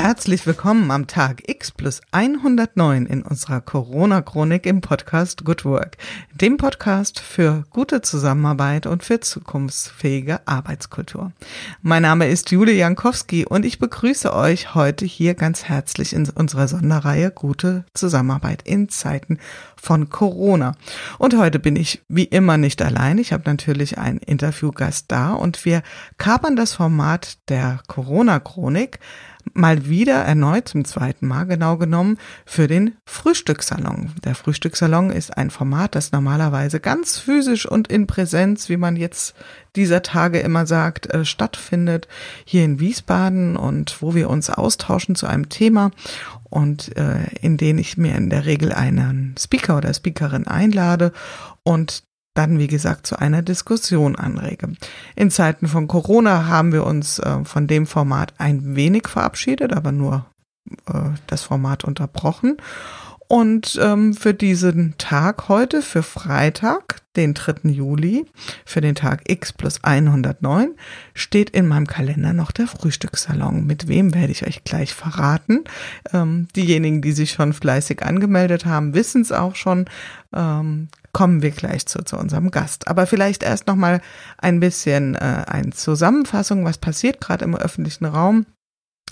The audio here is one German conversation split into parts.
Herzlich willkommen am Tag X plus 109 in unserer Corona-Chronik im Podcast Good Work, dem Podcast für gute Zusammenarbeit und für zukunftsfähige Arbeitskultur. Mein Name ist Julie Jankowski und ich begrüße euch heute hier ganz herzlich in unserer Sonderreihe Gute Zusammenarbeit in Zeiten von Corona. Und heute bin ich wie immer nicht allein. Ich habe natürlich einen Interviewgast da und wir kapern das Format der Corona-Chronik mal wieder erneut zum zweiten Mal genau genommen für den Frühstückssalon. Der Frühstückssalon ist ein Format, das normalerweise ganz physisch und in Präsenz, wie man jetzt dieser Tage immer sagt, äh, stattfindet hier in Wiesbaden und wo wir uns austauschen zu einem Thema und äh, in denen ich mir in der Regel einen Speaker oder Speakerin einlade und dann, wie gesagt, zu einer Diskussion anrege. In Zeiten von Corona haben wir uns äh, von dem Format ein wenig verabschiedet, aber nur äh, das Format unterbrochen. Und ähm, für diesen Tag heute, für Freitag, den 3. Juli, für den Tag X plus 109, steht in meinem Kalender noch der Frühstückssalon. Mit wem werde ich euch gleich verraten. Ähm, diejenigen, die sich schon fleißig angemeldet haben, wissen es auch schon. Ähm, kommen wir gleich zu, zu unserem Gast. Aber vielleicht erst noch mal ein bisschen äh, eine Zusammenfassung, was passiert gerade im öffentlichen Raum.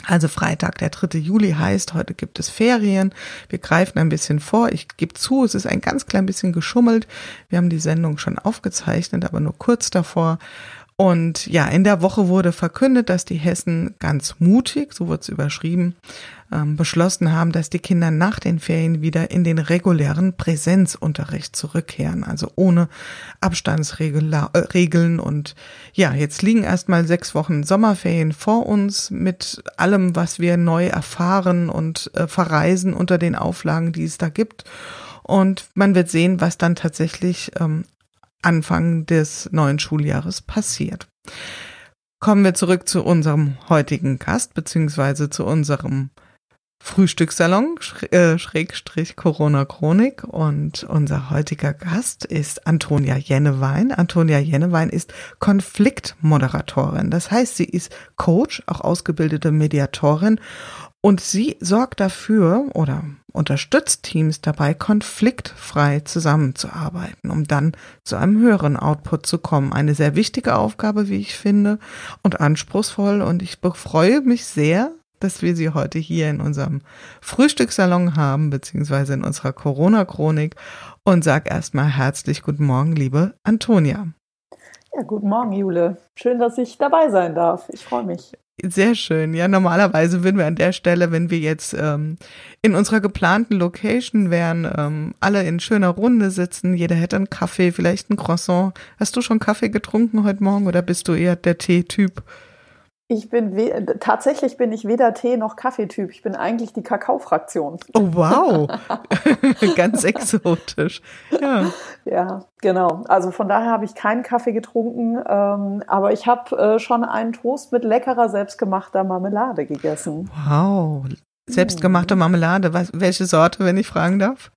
Also Freitag, der 3. Juli heißt, heute gibt es Ferien. Wir greifen ein bisschen vor. Ich gebe zu, es ist ein ganz klein bisschen geschummelt. Wir haben die Sendung schon aufgezeichnet, aber nur kurz davor. Und ja, in der Woche wurde verkündet, dass die Hessen ganz mutig, so wird es überschrieben, ähm, beschlossen haben, dass die Kinder nach den Ferien wieder in den regulären Präsenzunterricht zurückkehren, also ohne Abstandsregeln. Äh, und ja, jetzt liegen erstmal sechs Wochen Sommerferien vor uns mit allem, was wir neu erfahren und äh, verreisen unter den Auflagen, die es da gibt. Und man wird sehen, was dann tatsächlich ähm, Anfang des neuen Schuljahres passiert. Kommen wir zurück zu unserem heutigen Gast, beziehungsweise zu unserem Frühstückssalon, äh, Schrägstrich Corona Chronik. Und unser heutiger Gast ist Antonia Jennewein. Antonia Jennewein ist Konfliktmoderatorin. Das heißt, sie ist Coach, auch ausgebildete Mediatorin. Und sie sorgt dafür oder unterstützt Teams dabei, konfliktfrei zusammenzuarbeiten, um dann zu einem höheren Output zu kommen. Eine sehr wichtige Aufgabe, wie ich finde, und anspruchsvoll. Und ich freue mich sehr, dass wir sie heute hier in unserem Frühstückssalon haben, beziehungsweise in unserer Corona-Chronik. Und sag erstmal herzlich guten Morgen, liebe Antonia. Ja, guten Morgen, Jule. Schön, dass ich dabei sein darf. Ich freue mich. Sehr schön. Ja, normalerweise würden wir an der Stelle, wenn wir jetzt ähm, in unserer geplanten Location wären, ähm, alle in schöner Runde sitzen. Jeder hätte einen Kaffee, vielleicht ein Croissant. Hast du schon Kaffee getrunken heute Morgen oder bist du eher der Tee-Typ? Ich bin tatsächlich bin ich weder Tee noch Kaffeetyp. Ich bin eigentlich die Kakao-Fraktion. Oh wow, ganz exotisch. Ja. ja, genau. Also von daher habe ich keinen Kaffee getrunken, ähm, aber ich habe äh, schon einen Toast mit leckerer selbstgemachter Marmelade gegessen. Wow, selbstgemachte Marmelade. Was, welche Sorte, wenn ich fragen darf?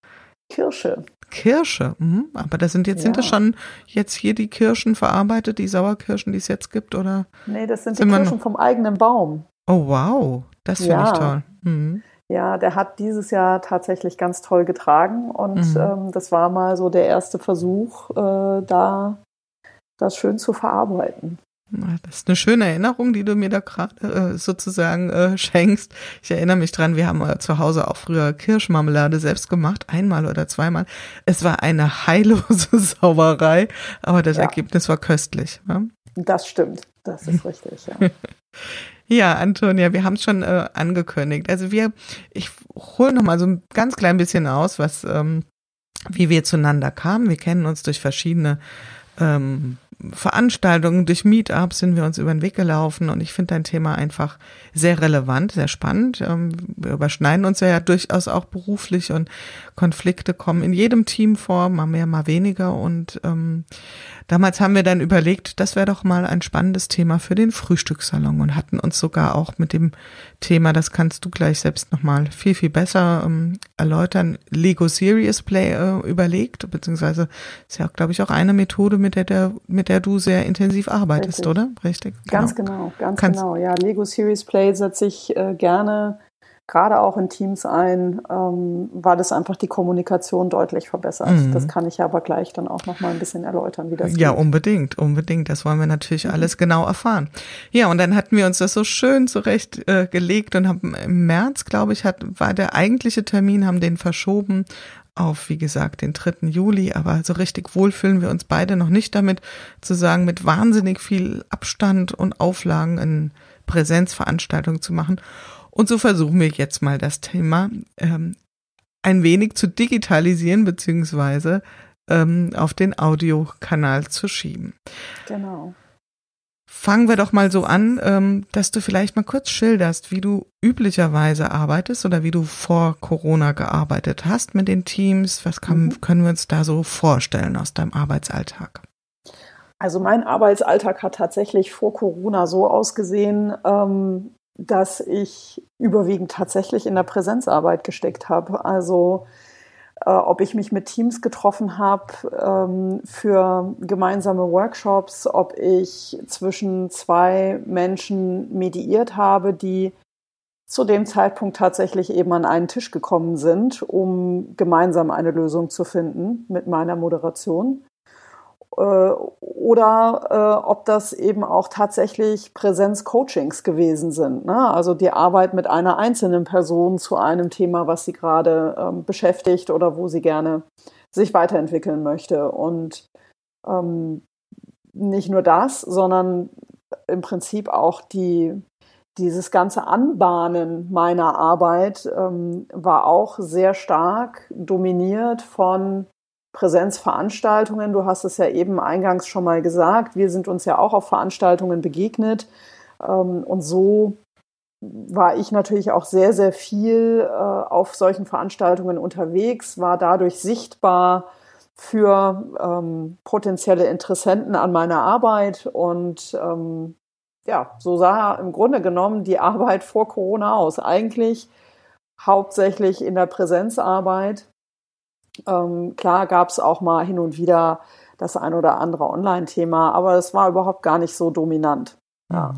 Kirsche. Kirsche, mhm. aber das sind jetzt, ja. sind das schon jetzt hier die Kirschen verarbeitet, die Sauerkirschen, die es jetzt gibt, oder? Nee, das sind, sind die Kirschen vom eigenen Baum. Oh wow, das finde ja. ich toll. Mhm. Ja, der hat dieses Jahr tatsächlich ganz toll getragen und mhm. ähm, das war mal so der erste Versuch, äh, da das schön zu verarbeiten. Das ist eine schöne Erinnerung, die du mir da gerade äh, sozusagen äh, schenkst. Ich erinnere mich dran, wir haben äh, zu Hause auch früher Kirschmarmelade selbst gemacht, einmal oder zweimal. Es war eine heillose Sauerei, aber das ja. Ergebnis war köstlich. Ja? Das stimmt, das ist richtig, ja. Ja, Antonia, wir haben es schon äh, angekündigt. Also wir, ich hole noch mal so ein ganz klein bisschen aus, was, ähm, wie wir zueinander kamen. Wir kennen uns durch verschiedene ähm, Veranstaltungen, durch Meetups sind wir uns über den Weg gelaufen und ich finde dein Thema einfach sehr relevant, sehr spannend. Ähm, wir überschneiden uns ja durchaus auch beruflich und Konflikte kommen in jedem Team vor, mal mehr, mal weniger und ähm, Damals haben wir dann überlegt, das wäre doch mal ein spannendes Thema für den Frühstückssalon und hatten uns sogar auch mit dem Thema, das kannst du gleich selbst nochmal viel, viel besser ähm, erläutern, Lego Serious Play äh, überlegt, beziehungsweise ist ja, glaube ich, auch eine Methode, mit der, der, mit der du sehr intensiv arbeitest, Richtig. oder? Richtig. Ganz genau, genau ganz Kannst genau. Ja, Lego Serious Play setze ich äh, gerne gerade auch in Teams ein, ähm, war das einfach die Kommunikation deutlich verbessert. Mhm. Das kann ich aber gleich dann auch noch mal ein bisschen erläutern, wie das Ja, geht. unbedingt, unbedingt. Das wollen wir natürlich mhm. alles genau erfahren. Ja, und dann hatten wir uns das so schön zurecht äh, und haben im März, glaube ich, hat, war der eigentliche Termin, haben den verschoben auf, wie gesagt, den 3. Juli, aber so richtig wohl fühlen wir uns beide noch nicht damit, zu sagen, mit wahnsinnig viel Abstand und Auflagen in Präsenzveranstaltungen zu machen. Und so versuchen wir jetzt mal das Thema ähm, ein wenig zu digitalisieren, beziehungsweise ähm, auf den Audiokanal zu schieben. Genau. Fangen wir doch mal so an, ähm, dass du vielleicht mal kurz schilderst, wie du üblicherweise arbeitest oder wie du vor Corona gearbeitet hast mit den Teams. Was kann, mhm. können wir uns da so vorstellen aus deinem Arbeitsalltag? Also mein Arbeitsalltag hat tatsächlich vor Corona so ausgesehen, ähm, dass ich überwiegend tatsächlich in der Präsenzarbeit gesteckt habe. Also äh, ob ich mich mit Teams getroffen habe ähm, für gemeinsame Workshops, ob ich zwischen zwei Menschen mediiert habe, die zu dem Zeitpunkt tatsächlich eben an einen Tisch gekommen sind, um gemeinsam eine Lösung zu finden mit meiner Moderation. Äh, oder äh, ob das eben auch tatsächlich Präsenz-Coachings gewesen sind. Ne? Also die Arbeit mit einer einzelnen Person zu einem Thema, was sie gerade ähm, beschäftigt oder wo sie gerne sich weiterentwickeln möchte. Und ähm, nicht nur das, sondern im Prinzip auch die, dieses ganze Anbahnen meiner Arbeit ähm, war auch sehr stark dominiert von Präsenzveranstaltungen. Du hast es ja eben eingangs schon mal gesagt. Wir sind uns ja auch auf Veranstaltungen begegnet. Ähm, und so war ich natürlich auch sehr, sehr viel äh, auf solchen Veranstaltungen unterwegs, war dadurch sichtbar für ähm, potenzielle Interessenten an meiner Arbeit. Und ähm, ja, so sah im Grunde genommen die Arbeit vor Corona aus. Eigentlich hauptsächlich in der Präsenzarbeit ähm, klar gab es auch mal hin und wieder das ein oder andere Online-Thema, aber es war überhaupt gar nicht so dominant. Ja.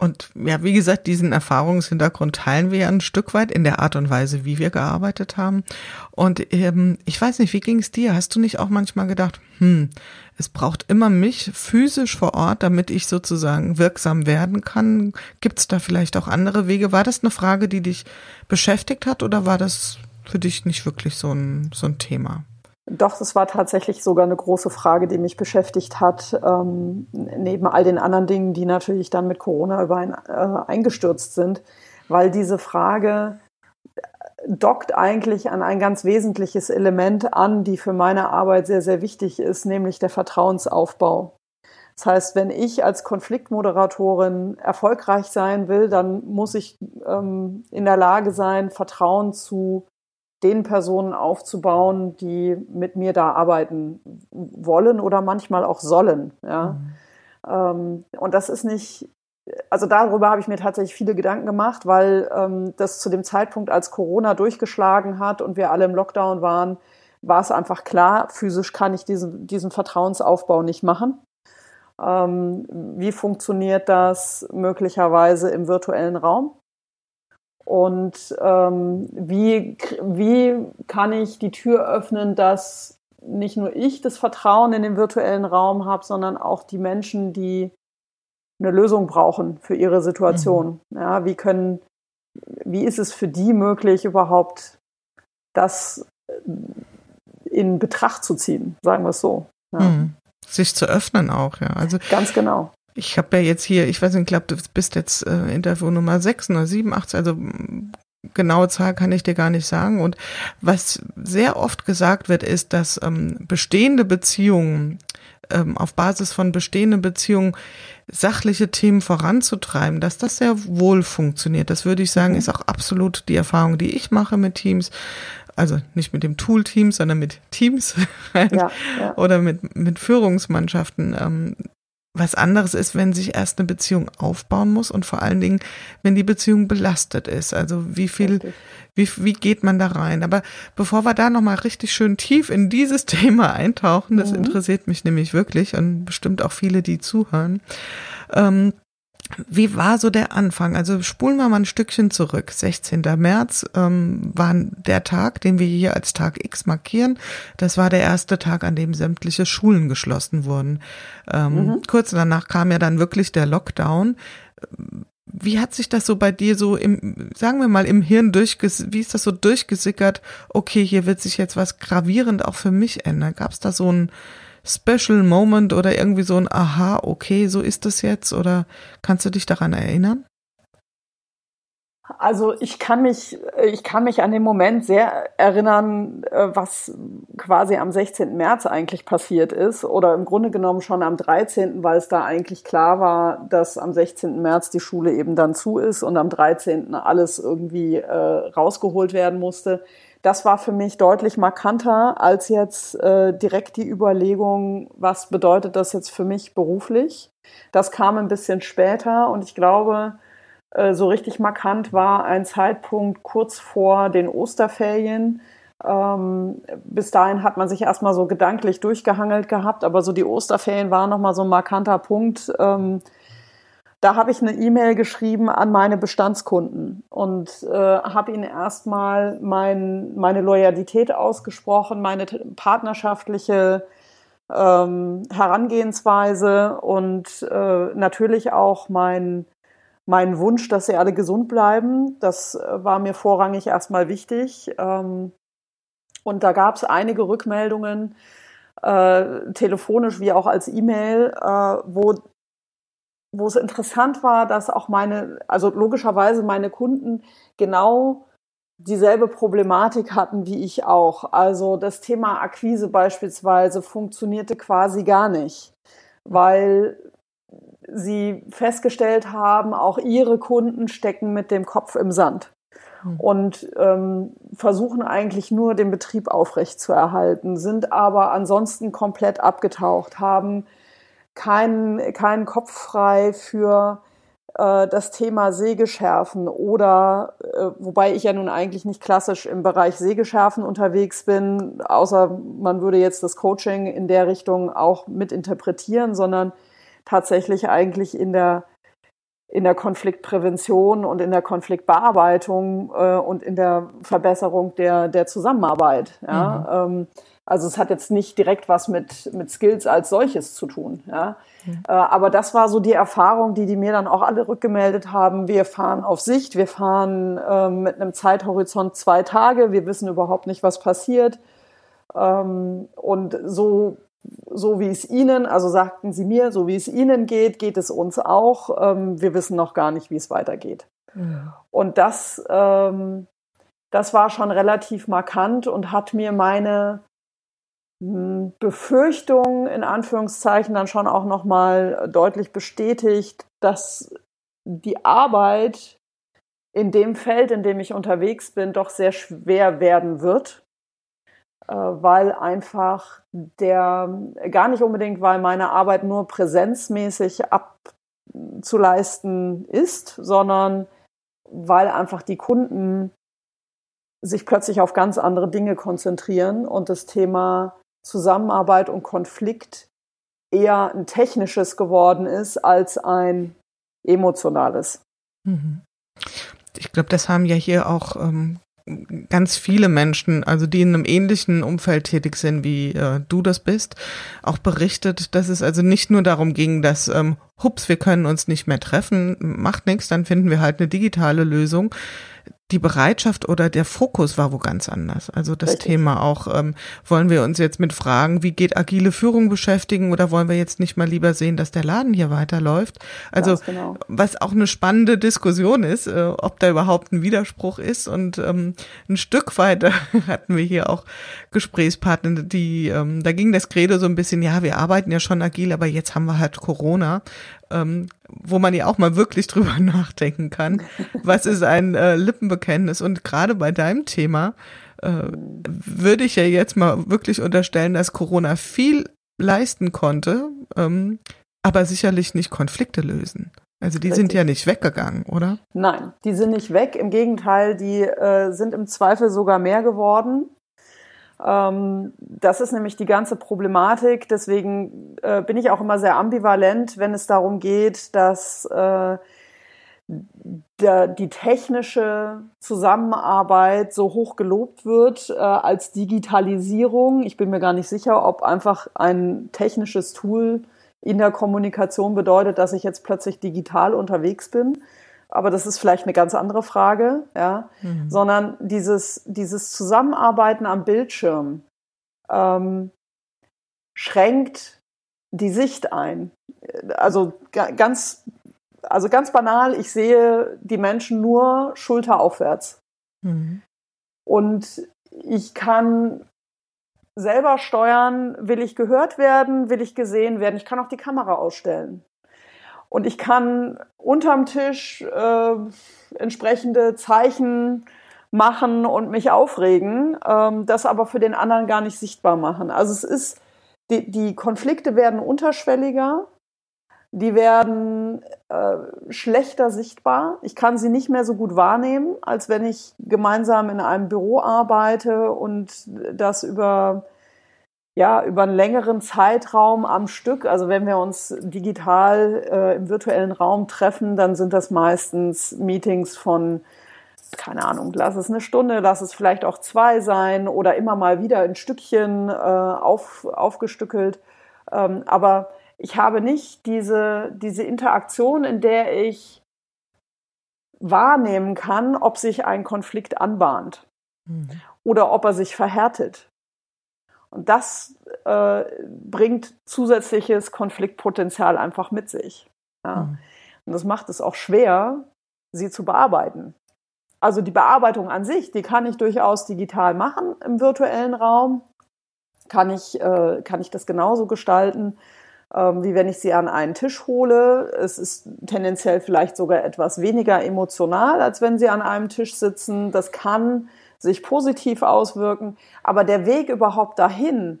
Und ja, wie gesagt, diesen Erfahrungshintergrund teilen wir ja ein Stück weit in der Art und Weise, wie wir gearbeitet haben. Und ähm, ich weiß nicht, wie ging es dir? Hast du nicht auch manchmal gedacht, hm, es braucht immer mich physisch vor Ort, damit ich sozusagen wirksam werden kann? Gibt es da vielleicht auch andere Wege? War das eine Frage, die dich beschäftigt hat oder war das für dich nicht wirklich so ein, so ein Thema? Doch, das war tatsächlich sogar eine große Frage, die mich beschäftigt hat, ähm, neben all den anderen Dingen, die natürlich dann mit Corona überein, äh, eingestürzt sind, weil diese Frage dockt eigentlich an ein ganz wesentliches Element an, die für meine Arbeit sehr, sehr wichtig ist, nämlich der Vertrauensaufbau. Das heißt, wenn ich als Konfliktmoderatorin erfolgreich sein will, dann muss ich ähm, in der Lage sein, Vertrauen zu den Personen aufzubauen, die mit mir da arbeiten wollen oder manchmal auch sollen. Ja. Mhm. Ähm, und das ist nicht, also darüber habe ich mir tatsächlich viele Gedanken gemacht, weil ähm, das zu dem Zeitpunkt, als Corona durchgeschlagen hat und wir alle im Lockdown waren, war es einfach klar, physisch kann ich diesen, diesen Vertrauensaufbau nicht machen. Ähm, wie funktioniert das möglicherweise im virtuellen Raum? Und ähm, wie, wie kann ich die Tür öffnen, dass nicht nur ich das Vertrauen in den virtuellen Raum habe, sondern auch die Menschen, die eine Lösung brauchen für ihre Situation. Mhm. Ja, wie können, wie ist es für die möglich, überhaupt das in Betracht zu ziehen, sagen wir es so. Ja. Mhm. Sich zu öffnen auch, ja. Also ganz genau ich habe ja jetzt hier, ich weiß nicht, ich glaube, du bist jetzt äh, Interview Nummer 6 oder 7, 8, also genaue Zahl kann ich dir gar nicht sagen. Und was sehr oft gesagt wird, ist, dass ähm, bestehende Beziehungen ähm, auf Basis von bestehenden Beziehungen sachliche Themen voranzutreiben, dass das sehr wohl funktioniert. Das würde ich sagen, ist auch absolut die Erfahrung, die ich mache mit Teams. Also nicht mit dem Tool Teams, sondern mit Teams ja, ja. oder mit, mit Führungsmannschaften. Ähm, was anderes ist, wenn sich erst eine Beziehung aufbauen muss und vor allen Dingen, wenn die Beziehung belastet ist. Also wie viel, wie, wie geht man da rein? Aber bevor wir da nochmal richtig schön tief in dieses Thema eintauchen, das mhm. interessiert mich nämlich wirklich und bestimmt auch viele, die zuhören, ähm, wie war so der Anfang? Also spulen wir mal ein Stückchen zurück. 16. März ähm, war der Tag, den wir hier als Tag X markieren. Das war der erste Tag, an dem sämtliche Schulen geschlossen wurden. Ähm, mhm. Kurz danach kam ja dann wirklich der Lockdown. Wie hat sich das so bei dir so im, sagen wir mal, im Hirn durchges, wie ist das so durchgesickert? Okay, hier wird sich jetzt was gravierend auch für mich ändern. Gab es da so ein Special Moment oder irgendwie so ein Aha, okay, so ist das jetzt? Oder kannst du dich daran erinnern? Also ich kann mich, ich kann mich an den Moment sehr erinnern, äh, was quasi am 16. März eigentlich passiert ist oder im Grunde genommen schon am 13., weil es da eigentlich klar war, dass am 16. März die Schule eben dann zu ist und am 13. alles irgendwie äh, rausgeholt werden musste das war für mich deutlich markanter als jetzt äh, direkt die Überlegung, was bedeutet das jetzt für mich beruflich. Das kam ein bisschen später und ich glaube, äh, so richtig markant war ein Zeitpunkt kurz vor den Osterferien. Ähm, bis dahin hat man sich erstmal so gedanklich durchgehangelt gehabt, aber so die Osterferien waren nochmal so ein markanter Punkt. Ähm, da habe ich eine E-Mail geschrieben an meine Bestandskunden und äh, habe ihnen erstmal mein, meine Loyalität ausgesprochen, meine partnerschaftliche ähm, Herangehensweise und äh, natürlich auch mein, mein Wunsch, dass sie alle gesund bleiben. Das äh, war mir vorrangig erstmal wichtig. Ähm, und da gab es einige Rückmeldungen, äh, telefonisch wie auch als E-Mail, äh, wo wo es interessant war, dass auch meine, also logischerweise meine Kunden genau dieselbe Problematik hatten wie ich auch. Also das Thema Akquise beispielsweise funktionierte quasi gar nicht, weil sie festgestellt haben, auch ihre Kunden stecken mit dem Kopf im Sand hm. und ähm, versuchen eigentlich nur den Betrieb aufrecht zu erhalten, sind aber ansonsten komplett abgetaucht, haben keinen, keinen Kopf frei für äh, das Thema Sägeschärfen oder, äh, wobei ich ja nun eigentlich nicht klassisch im Bereich Sägeschärfen unterwegs bin, außer man würde jetzt das Coaching in der Richtung auch mit interpretieren, sondern tatsächlich eigentlich in der in der Konfliktprävention und in der Konfliktbearbeitung äh, und in der Verbesserung der, der Zusammenarbeit. Ja? Mhm. Ähm, also es hat jetzt nicht direkt was mit, mit Skills als solches zu tun. Ja? Mhm. Äh, aber das war so die Erfahrung, die die mir dann auch alle rückgemeldet haben. Wir fahren auf Sicht, wir fahren äh, mit einem Zeithorizont zwei Tage, wir wissen überhaupt nicht, was passiert. Ähm, und so, so wie es Ihnen, also sagten Sie mir, so wie es Ihnen geht, geht es uns auch. Ähm, wir wissen noch gar nicht, wie es weitergeht. Mhm. Und das, ähm, das war schon relativ markant und hat mir meine Befürchtung in Anführungszeichen dann schon auch nochmal deutlich bestätigt, dass die Arbeit in dem Feld, in dem ich unterwegs bin, doch sehr schwer werden wird, äh, weil einfach der, gar nicht unbedingt, weil meine Arbeit nur präsenzmäßig abzuleisten ist, sondern weil einfach die Kunden sich plötzlich auf ganz andere Dinge konzentrieren und das Thema Zusammenarbeit und Konflikt eher ein technisches geworden ist als ein emotionales. Mhm. Ich glaube, das haben ja hier auch ähm, ganz viele Menschen, also die in einem ähnlichen Umfeld tätig sind, wie äh, du das bist, auch berichtet, dass es also nicht nur darum ging, dass, ähm, hups, wir können uns nicht mehr treffen, macht nichts, dann finden wir halt eine digitale Lösung. Die Bereitschaft oder der Fokus war wo ganz anders. Also das Richtig. Thema auch, ähm, wollen wir uns jetzt mit Fragen, wie geht agile Führung beschäftigen oder wollen wir jetzt nicht mal lieber sehen, dass der Laden hier weiterläuft? Also genau. was auch eine spannende Diskussion ist, äh, ob da überhaupt ein Widerspruch ist. Und ähm, ein Stück weiter hatten wir hier auch Gesprächspartner, die, ähm, da ging das Credo so ein bisschen, ja, wir arbeiten ja schon agil, aber jetzt haben wir halt Corona ähm, wo man ja auch mal wirklich drüber nachdenken kann. Was ist ein äh, Lippenbekenntnis? Und gerade bei deinem Thema äh, würde ich ja jetzt mal wirklich unterstellen, dass Corona viel leisten konnte, ähm, aber sicherlich nicht Konflikte lösen. Also die Richtig. sind ja nicht weggegangen, oder? Nein, die sind nicht weg. Im Gegenteil, die äh, sind im Zweifel sogar mehr geworden. Ähm, das ist nämlich die ganze Problematik. Deswegen äh, bin ich auch immer sehr ambivalent, wenn es darum geht, dass äh, die technische Zusammenarbeit so hoch gelobt wird äh, als Digitalisierung. Ich bin mir gar nicht sicher, ob einfach ein technisches Tool in der Kommunikation bedeutet, dass ich jetzt plötzlich digital unterwegs bin aber das ist vielleicht eine ganz andere Frage, ja, mhm. sondern dieses, dieses Zusammenarbeiten am Bildschirm ähm, schränkt die Sicht ein. Also ganz, also ganz banal, ich sehe die Menschen nur schulteraufwärts. Mhm. Und ich kann selber steuern, will ich gehört werden, will ich gesehen werden. Ich kann auch die Kamera ausstellen. Und ich kann unterm Tisch äh, entsprechende Zeichen machen und mich aufregen, ähm, das aber für den anderen gar nicht sichtbar machen. Also es ist, die, die Konflikte werden unterschwelliger, die werden äh, schlechter sichtbar. Ich kann sie nicht mehr so gut wahrnehmen, als wenn ich gemeinsam in einem Büro arbeite und das über ja, über einen längeren Zeitraum am Stück. Also wenn wir uns digital äh, im virtuellen Raum treffen, dann sind das meistens Meetings von, keine Ahnung, lass es eine Stunde, lass es vielleicht auch zwei sein oder immer mal wieder in Stückchen äh, auf, aufgestückelt. Ähm, aber ich habe nicht diese, diese Interaktion, in der ich wahrnehmen kann, ob sich ein Konflikt anbahnt mhm. oder ob er sich verhärtet. Und das äh, bringt zusätzliches Konfliktpotenzial einfach mit sich. Ja. Mhm. Und das macht es auch schwer, sie zu bearbeiten. Also die Bearbeitung an sich, die kann ich durchaus digital machen im virtuellen Raum. Kann ich, äh, kann ich das genauso gestalten, ähm, wie wenn ich sie an einen Tisch hole. Es ist tendenziell vielleicht sogar etwas weniger emotional, als wenn sie an einem Tisch sitzen. Das kann sich positiv auswirken. Aber der Weg überhaupt dahin,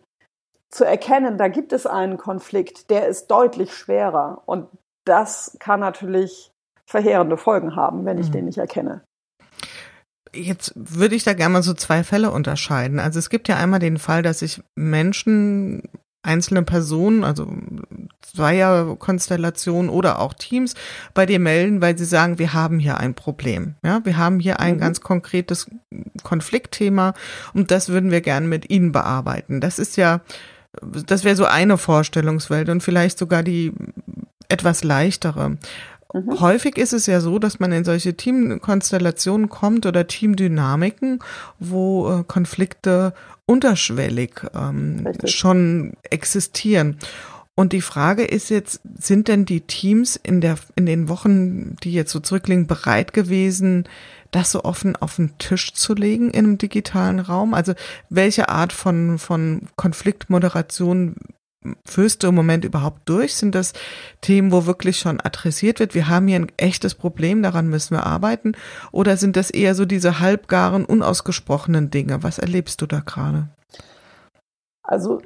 zu erkennen, da gibt es einen Konflikt, der ist deutlich schwerer. Und das kann natürlich verheerende Folgen haben, wenn ich mhm. den nicht erkenne. Jetzt würde ich da gerne mal so zwei Fälle unterscheiden. Also es gibt ja einmal den Fall, dass sich Menschen einzelne Personen, also Zweierkonstellationen oder auch Teams bei dir melden, weil sie sagen, wir haben hier ein Problem. Ja, wir haben hier ein mhm. ganz konkretes Konfliktthema und das würden wir gerne mit Ihnen bearbeiten. Das ist ja, das wäre so eine Vorstellungswelt und vielleicht sogar die etwas leichtere. Mhm. Häufig ist es ja so, dass man in solche Teamkonstellationen kommt oder Teamdynamiken, wo äh, Konflikte unterschwellig ähm, schon existieren. Und die Frage ist jetzt, sind denn die Teams in der, in den Wochen, die jetzt so zurückliegen, bereit gewesen, das so offen auf den Tisch zu legen in einem digitalen Raum? Also welche Art von, von Konfliktmoderation führst du im Moment überhaupt durch? Sind das Themen, wo wirklich schon adressiert wird? Wir haben hier ein echtes Problem, daran müssen wir arbeiten. Oder sind das eher so diese halbgaren, unausgesprochenen Dinge? Was erlebst du da gerade? Also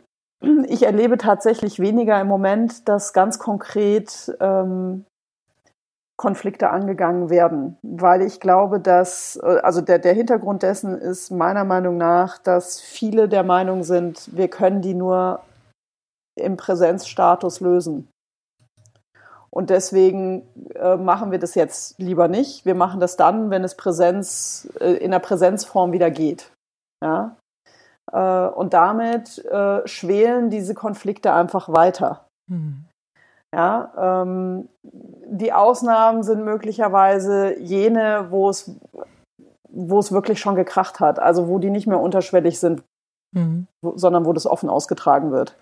ich erlebe tatsächlich weniger im Moment, dass ganz konkret ähm, Konflikte angegangen werden, weil ich glaube, dass, äh, also der, der Hintergrund dessen ist meiner Meinung nach, dass viele der Meinung sind, wir können die nur im Präsenzstatus lösen. Und deswegen äh, machen wir das jetzt lieber nicht. Wir machen das dann, wenn es Präsenz, äh, in der Präsenzform wieder geht. Ja? Äh, und damit äh, schwelen diese Konflikte einfach weiter. Mhm. Ja, ähm, die Ausnahmen sind möglicherweise jene, wo es wo es wirklich schon gekracht hat, also wo die nicht mehr unterschwellig sind, mhm. wo, sondern wo das offen ausgetragen wird.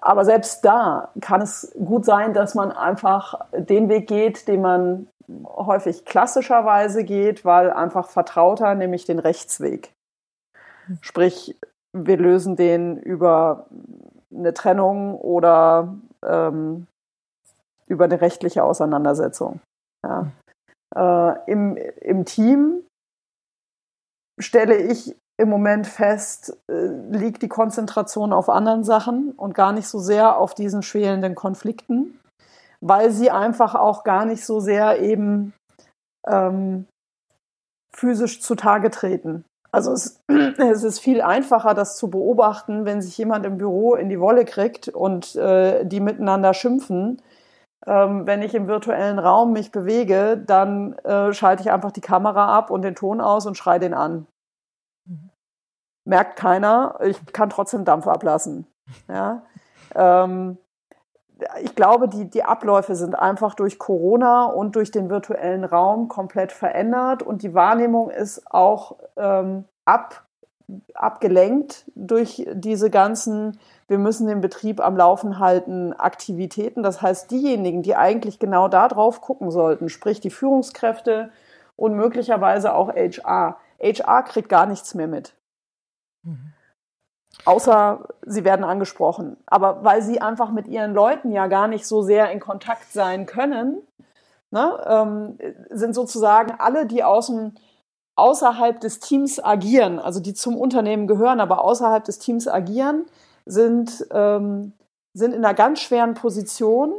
Aber selbst da kann es gut sein, dass man einfach den Weg geht, den man häufig klassischerweise geht, weil einfach vertrauter, nämlich den Rechtsweg. Sprich, wir lösen den über eine Trennung oder ähm, über eine rechtliche Auseinandersetzung. Ja. Äh, im, Im Team stelle ich im Moment fest, äh, liegt die Konzentration auf anderen Sachen und gar nicht so sehr auf diesen schwelenden Konflikten, weil sie einfach auch gar nicht so sehr eben ähm, physisch zutage treten. Also es, es, ist viel einfacher, das zu beobachten, wenn sich jemand im Büro in die Wolle kriegt und äh, die miteinander schimpfen. Ähm, wenn ich im virtuellen Raum mich bewege, dann äh, schalte ich einfach die Kamera ab und den Ton aus und schreie den an. Merkt keiner, ich kann trotzdem Dampf ablassen. Ja? Ähm, ich glaube, die, die Abläufe sind einfach durch Corona und durch den virtuellen Raum komplett verändert und die Wahrnehmung ist auch ähm, ab, abgelenkt durch diese ganzen, wir müssen den Betrieb am Laufen halten, Aktivitäten. Das heißt, diejenigen, die eigentlich genau da drauf gucken sollten, sprich die Führungskräfte und möglicherweise auch HR. HR kriegt gar nichts mehr mit. Mhm. Außer sie werden angesprochen. Aber weil sie einfach mit ihren Leuten ja gar nicht so sehr in Kontakt sein können, ne, ähm, sind sozusagen alle, die außen, außerhalb des Teams agieren, also die zum Unternehmen gehören, aber außerhalb des Teams agieren, sind, ähm, sind in einer ganz schweren Position,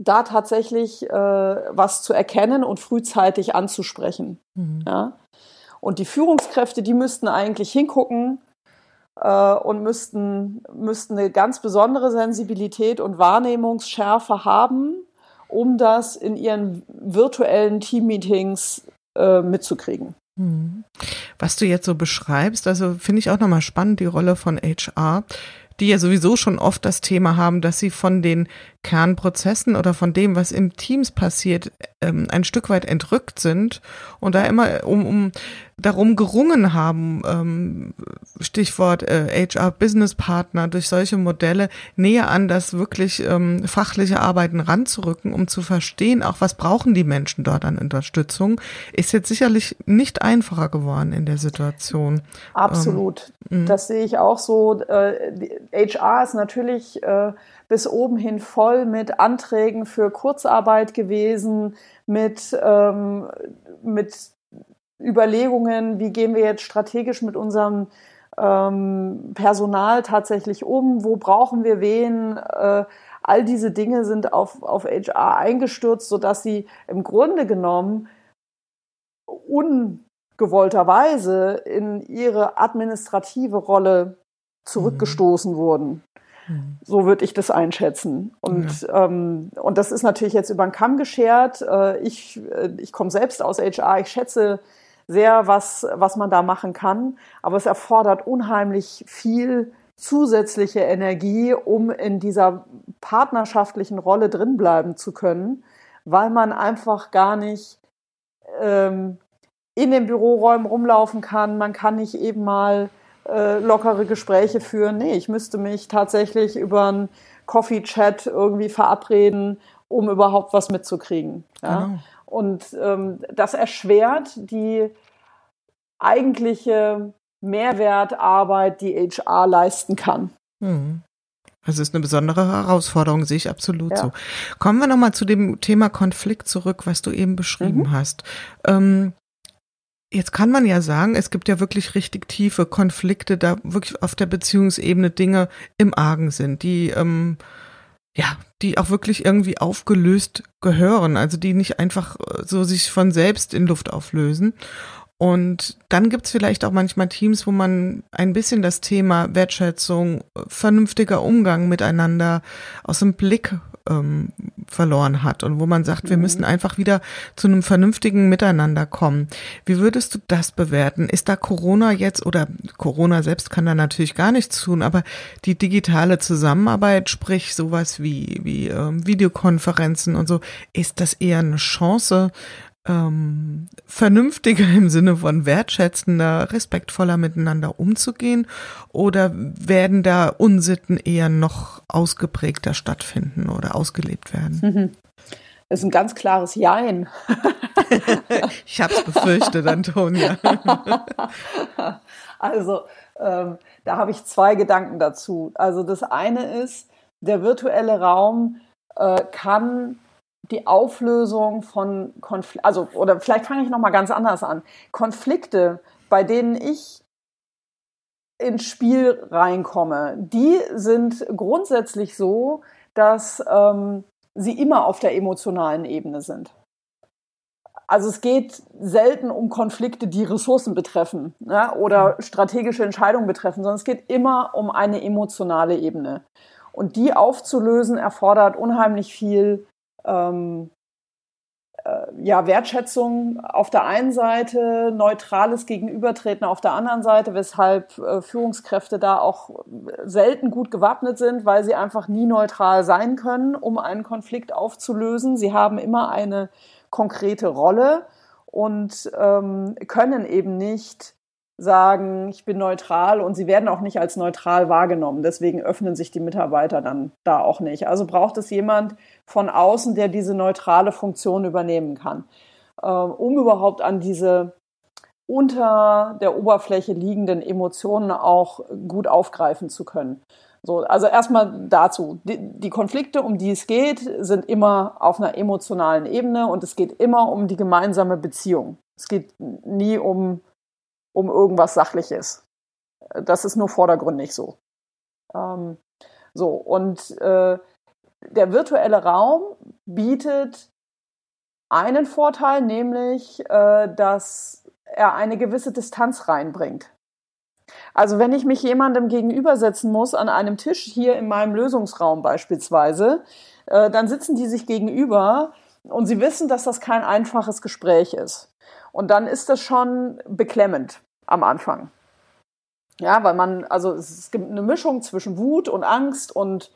da tatsächlich äh, was zu erkennen und frühzeitig anzusprechen. Mhm. Ja? Und die Führungskräfte, die müssten eigentlich hingucken, äh, und müssten, müssten eine ganz besondere Sensibilität und Wahrnehmungsschärfe haben, um das in ihren virtuellen Teammeetings äh, mitzukriegen. Mhm. Was du jetzt so beschreibst, also finde ich auch nochmal spannend, die Rolle von HR, die ja sowieso schon oft das Thema haben, dass sie von den Kernprozessen oder von dem, was im Teams passiert, ähm, ein Stück weit entrückt sind und da immer um, um darum gerungen haben, ähm, Stichwort äh, HR Business Partner, durch solche Modelle näher an das wirklich ähm, fachliche Arbeiten ranzurücken, um zu verstehen, auch was brauchen die Menschen dort an Unterstützung, ist jetzt sicherlich nicht einfacher geworden in der Situation. Absolut. Ähm, das sehe ich auch so. Äh, HR ist natürlich äh, bis oben hin voll mit Anträgen für Kurzarbeit gewesen, mit, ähm, mit Überlegungen, wie gehen wir jetzt strategisch mit unserem ähm, Personal tatsächlich um, wo brauchen wir wen. Äh, all diese Dinge sind auf, auf HR eingestürzt, sodass sie im Grunde genommen ungewollterweise in ihre administrative Rolle zurückgestoßen mhm. wurden. So würde ich das einschätzen. Und, ja. ähm, und das ist natürlich jetzt über den Kamm geschert. Äh, ich äh, ich komme selbst aus HR. Ich schätze sehr, was, was man da machen kann. Aber es erfordert unheimlich viel zusätzliche Energie, um in dieser partnerschaftlichen Rolle drinbleiben zu können, weil man einfach gar nicht ähm, in den Büroräumen rumlaufen kann. Man kann nicht eben mal äh, lockere Gespräche führen. Nee, ich müsste mich tatsächlich über einen Coffee-Chat irgendwie verabreden, um überhaupt was mitzukriegen. Ja? Genau. Und ähm, das erschwert die eigentliche Mehrwertarbeit, die HR leisten kann. Mhm. Das ist eine besondere Herausforderung, sehe ich absolut ja. so. Kommen wir nochmal zu dem Thema Konflikt zurück, was du eben beschrieben mhm. hast. Ähm, Jetzt kann man ja sagen, es gibt ja wirklich richtig tiefe Konflikte, da wirklich auf der Beziehungsebene Dinge im Argen sind, die ähm, ja, die auch wirklich irgendwie aufgelöst gehören, also die nicht einfach äh, so sich von selbst in Luft auflösen. Und dann gibt's vielleicht auch manchmal Teams, wo man ein bisschen das Thema Wertschätzung, vernünftiger Umgang miteinander aus dem Blick ähm, verloren hat und wo man sagt, wir mhm. müssen einfach wieder zu einem vernünftigen Miteinander kommen. Wie würdest du das bewerten? Ist da Corona jetzt oder Corona selbst kann da natürlich gar nichts tun, aber die digitale Zusammenarbeit, sprich sowas wie, wie ähm, Videokonferenzen und so, ist das eher eine Chance ähm, vernünftiger im Sinne von wertschätzender, respektvoller miteinander umzugehen? Oder werden da Unsitten eher noch ausgeprägter stattfinden oder ausgelebt werden? Mhm. Das ist ein ganz klares Jein. ich habe es befürchtet, Antonia. also, ähm, da habe ich zwei Gedanken dazu. Also das eine ist, der virtuelle Raum äh, kann die Auflösung von Konflikten, also oder vielleicht fange ich noch mal ganz anders an. Konflikte, bei denen ich ins Spiel reinkomme, die sind grundsätzlich so, dass ähm, sie immer auf der emotionalen Ebene sind. Also es geht selten um Konflikte, die Ressourcen betreffen ja, oder strategische Entscheidungen betreffen, sondern es geht immer um eine emotionale Ebene. Und die aufzulösen erfordert unheimlich viel ähm, äh, ja, Wertschätzung auf der einen Seite, neutrales Gegenübertreten auf der anderen Seite, weshalb äh, Führungskräfte da auch selten gut gewappnet sind, weil sie einfach nie neutral sein können, um einen Konflikt aufzulösen. Sie haben immer eine konkrete Rolle und ähm, können eben nicht sagen, ich bin neutral und sie werden auch nicht als neutral wahrgenommen. Deswegen öffnen sich die Mitarbeiter dann da auch nicht. Also braucht es jemand von außen, der diese neutrale Funktion übernehmen kann, äh, um überhaupt an diese unter der Oberfläche liegenden Emotionen auch gut aufgreifen zu können. So, also erstmal dazu. Die, die, Konflikte, um die es geht, sind immer auf einer emotionalen Ebene und es geht immer um die gemeinsame Beziehung. Es geht nie um um irgendwas Sachliches. Das ist nur vordergründig so. Ähm, so, und äh, der virtuelle Raum bietet einen Vorteil, nämlich, äh, dass er eine gewisse Distanz reinbringt. Also wenn ich mich jemandem gegenübersetzen muss an einem Tisch hier in meinem Lösungsraum beispielsweise, äh, dann sitzen die sich gegenüber und sie wissen, dass das kein einfaches Gespräch ist. Und dann ist das schon beklemmend am Anfang. Ja, weil man, also es gibt eine Mischung zwischen Wut und Angst und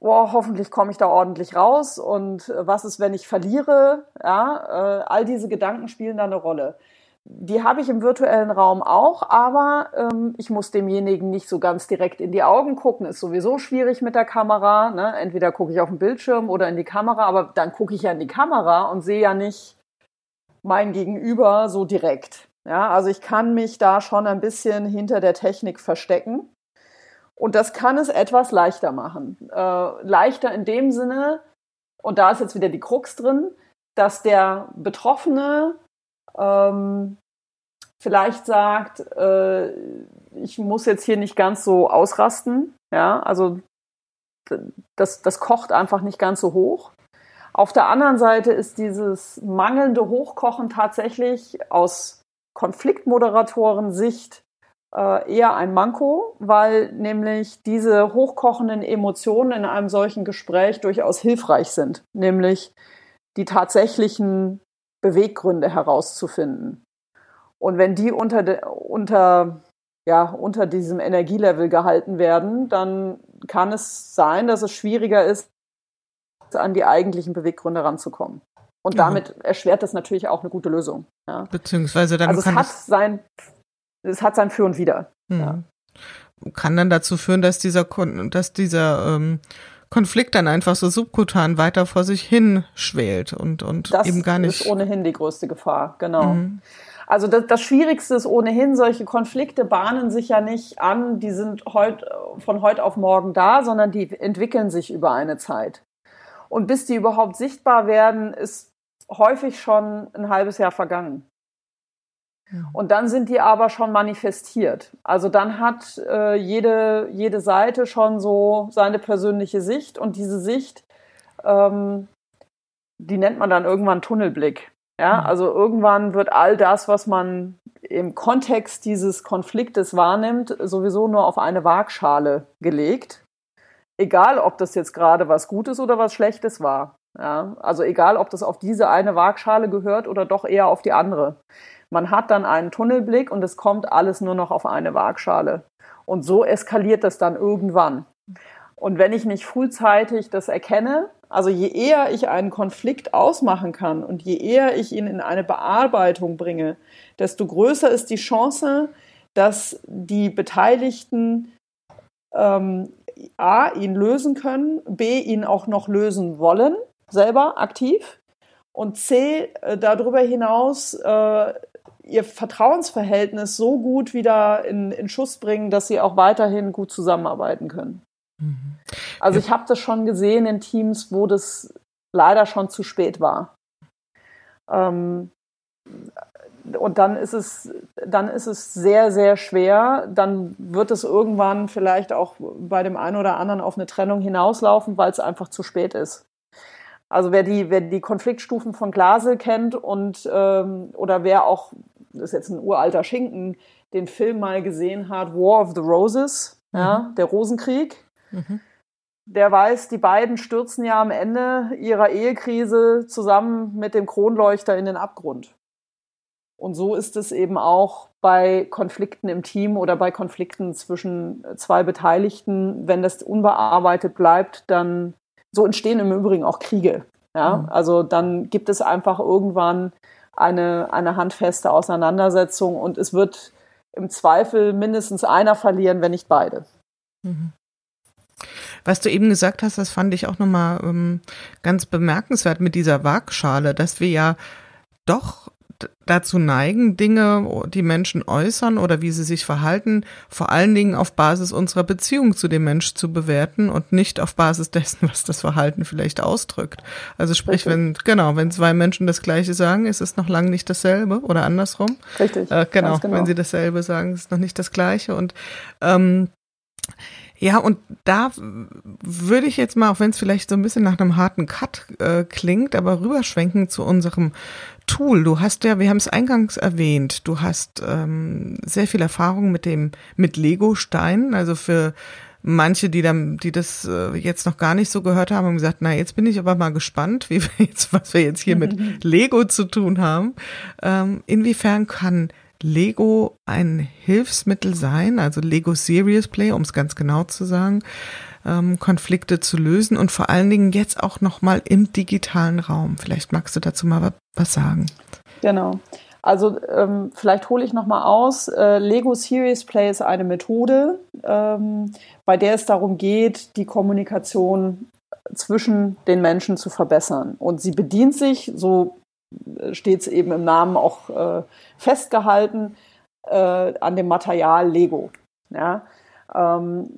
boah, hoffentlich komme ich da ordentlich raus und äh, was ist, wenn ich verliere? Ja, äh, all diese Gedanken spielen da eine Rolle. Die habe ich im virtuellen Raum auch, aber ähm, ich muss demjenigen nicht so ganz direkt in die Augen gucken. Ist sowieso schwierig mit der Kamera. Ne? Entweder gucke ich auf den Bildschirm oder in die Kamera, aber dann gucke ich ja in die Kamera und sehe ja nicht mein Gegenüber so direkt. Ja, also ich kann mich da schon ein bisschen hinter der Technik verstecken. Und das kann es etwas leichter machen. Äh, leichter in dem Sinne, und da ist jetzt wieder die Krux drin, dass der Betroffene ähm, vielleicht sagt, äh, ich muss jetzt hier nicht ganz so ausrasten. Ja, also das, das kocht einfach nicht ganz so hoch. Auf der anderen Seite ist dieses mangelnde Hochkochen tatsächlich aus Konfliktmoderatoren-Sicht äh, eher ein Manko, weil nämlich diese hochkochenden Emotionen in einem solchen Gespräch durchaus hilfreich sind, nämlich die tatsächlichen Beweggründe herauszufinden. Und wenn die unter, de, unter, ja, unter diesem Energielevel gehalten werden, dann kann es sein, dass es schwieriger ist, an die eigentlichen Beweggründe ranzukommen. Und damit ja. erschwert das natürlich auch eine gute Lösung. Ja. Beziehungsweise dann also es hat sein, es hat sein Für und Wider. Mhm. Ja. Kann dann dazu führen, dass dieser, dass dieser ähm, Konflikt dann einfach so subkutan weiter vor sich hin schwelt und, und das eben gar nicht. Das ist ohnehin die größte Gefahr, genau. Mhm. Also das, das Schwierigste ist ohnehin, solche Konflikte bahnen sich ja nicht an, die sind heut, von heute auf morgen da, sondern die entwickeln sich über eine Zeit. Und bis die überhaupt sichtbar werden, ist häufig schon ein halbes Jahr vergangen. Und dann sind die aber schon manifestiert. Also dann hat äh, jede, jede Seite schon so seine persönliche Sicht und diese Sicht, ähm, die nennt man dann irgendwann Tunnelblick. Ja, also irgendwann wird all das, was man im Kontext dieses Konfliktes wahrnimmt, sowieso nur auf eine Waagschale gelegt. Egal, ob das jetzt gerade was Gutes oder was Schlechtes war. Ja, also egal, ob das auf diese eine Waagschale gehört oder doch eher auf die andere. Man hat dann einen Tunnelblick und es kommt alles nur noch auf eine Waagschale. Und so eskaliert das dann irgendwann. Und wenn ich nicht frühzeitig das erkenne, Also je eher ich einen Konflikt ausmachen kann und je eher ich ihn in eine Bearbeitung bringe, desto größer ist die Chance, dass die Beteiligten ähm, A, ihn lösen können, B, ihn auch noch lösen wollen, selber aktiv und C, äh, darüber hinaus äh, ihr Vertrauensverhältnis so gut wieder in, in Schuss bringen, dass sie auch weiterhin gut zusammenarbeiten können. Mhm. Also ich habe das schon gesehen in Teams, wo das leider schon zu spät war. Ähm, und dann ist es, dann ist es sehr, sehr schwer. Dann wird es irgendwann vielleicht auch bei dem einen oder anderen auf eine Trennung hinauslaufen, weil es einfach zu spät ist. Also wer die, wer die Konfliktstufen von Glasel kennt und ähm, oder wer auch, das ist jetzt ein uralter Schinken, den Film mal gesehen hat, War of the Roses, mhm. ja, der Rosenkrieg, mhm. der weiß, die beiden stürzen ja am Ende ihrer Ehekrise zusammen mit dem Kronleuchter in den Abgrund. Und so ist es eben auch bei Konflikten im Team oder bei Konflikten zwischen zwei Beteiligten. Wenn das unbearbeitet bleibt, dann so entstehen im Übrigen auch Kriege. Ja, mhm. also dann gibt es einfach irgendwann eine, eine handfeste Auseinandersetzung und es wird im Zweifel mindestens einer verlieren, wenn nicht beide. Mhm. Was du eben gesagt hast, das fand ich auch nochmal ähm, ganz bemerkenswert mit dieser Waagschale, dass wir ja doch dazu neigen, Dinge, die Menschen äußern oder wie sie sich verhalten, vor allen Dingen auf Basis unserer Beziehung zu dem Mensch zu bewerten und nicht auf Basis dessen, was das Verhalten vielleicht ausdrückt. Also sprich, Richtig. wenn, genau, wenn zwei Menschen das Gleiche sagen, ist es noch lange nicht dasselbe oder andersrum. Richtig. Äh, genau, genau, wenn sie dasselbe sagen, ist es noch nicht das Gleiche und, ähm, ja, und da würde ich jetzt mal, auch wenn es vielleicht so ein bisschen nach einem harten Cut äh, klingt, aber rüberschwenken zu unserem Tool. Du hast ja, wir haben es eingangs erwähnt, du hast ähm, sehr viel Erfahrung mit dem, mit Lego-Steinen. Also für manche, die dann, die das äh, jetzt noch gar nicht so gehört haben, haben gesagt, na, jetzt bin ich aber mal gespannt, wie wir jetzt, was wir jetzt hier mit Lego zu tun haben. Ähm, inwiefern kann Lego ein Hilfsmittel sein, also Lego Serious Play, um es ganz genau zu sagen, ähm, Konflikte zu lösen und vor allen Dingen jetzt auch nochmal im digitalen Raum. Vielleicht magst du dazu mal was sagen. Genau. Also ähm, vielleicht hole ich nochmal aus. Äh, Lego Serious Play ist eine Methode, ähm, bei der es darum geht, die Kommunikation zwischen den Menschen zu verbessern. Und sie bedient sich, so steht es eben im Namen auch äh, festgehalten, äh, an dem Material Lego. Ja? Ähm,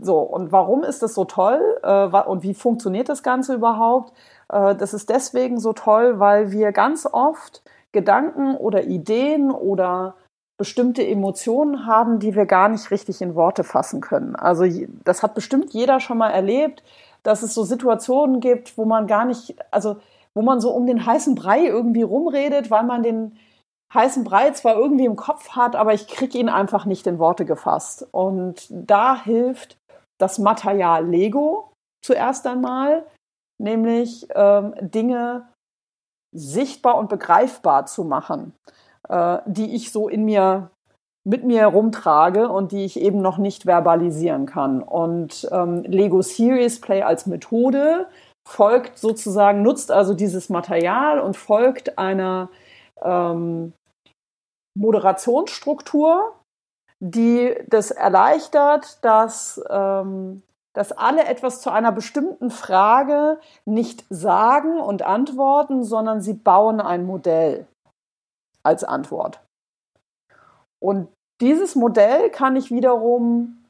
so, und warum ist das so toll äh, und wie funktioniert das Ganze überhaupt? Äh, das ist deswegen so toll, weil wir ganz oft Gedanken oder Ideen oder bestimmte Emotionen haben, die wir gar nicht richtig in Worte fassen können. Also das hat bestimmt jeder schon mal erlebt, dass es so Situationen gibt, wo man gar nicht, also wo man so um den heißen Brei irgendwie rumredet, weil man den heißen Brei zwar irgendwie im Kopf hat, aber ich kriege ihn einfach nicht in Worte gefasst. Und da hilft das Material Lego zuerst einmal, nämlich ähm, Dinge sichtbar und begreifbar zu machen, äh, die ich so in mir mit mir herumtrage und die ich eben noch nicht verbalisieren kann. Und ähm, Lego Serious Play als Methode folgt sozusagen, nutzt also dieses Material und folgt einer ähm, Moderationsstruktur, die das erleichtert, dass, ähm, dass alle etwas zu einer bestimmten Frage nicht sagen und antworten, sondern sie bauen ein Modell als Antwort. Und dieses Modell kann ich wiederum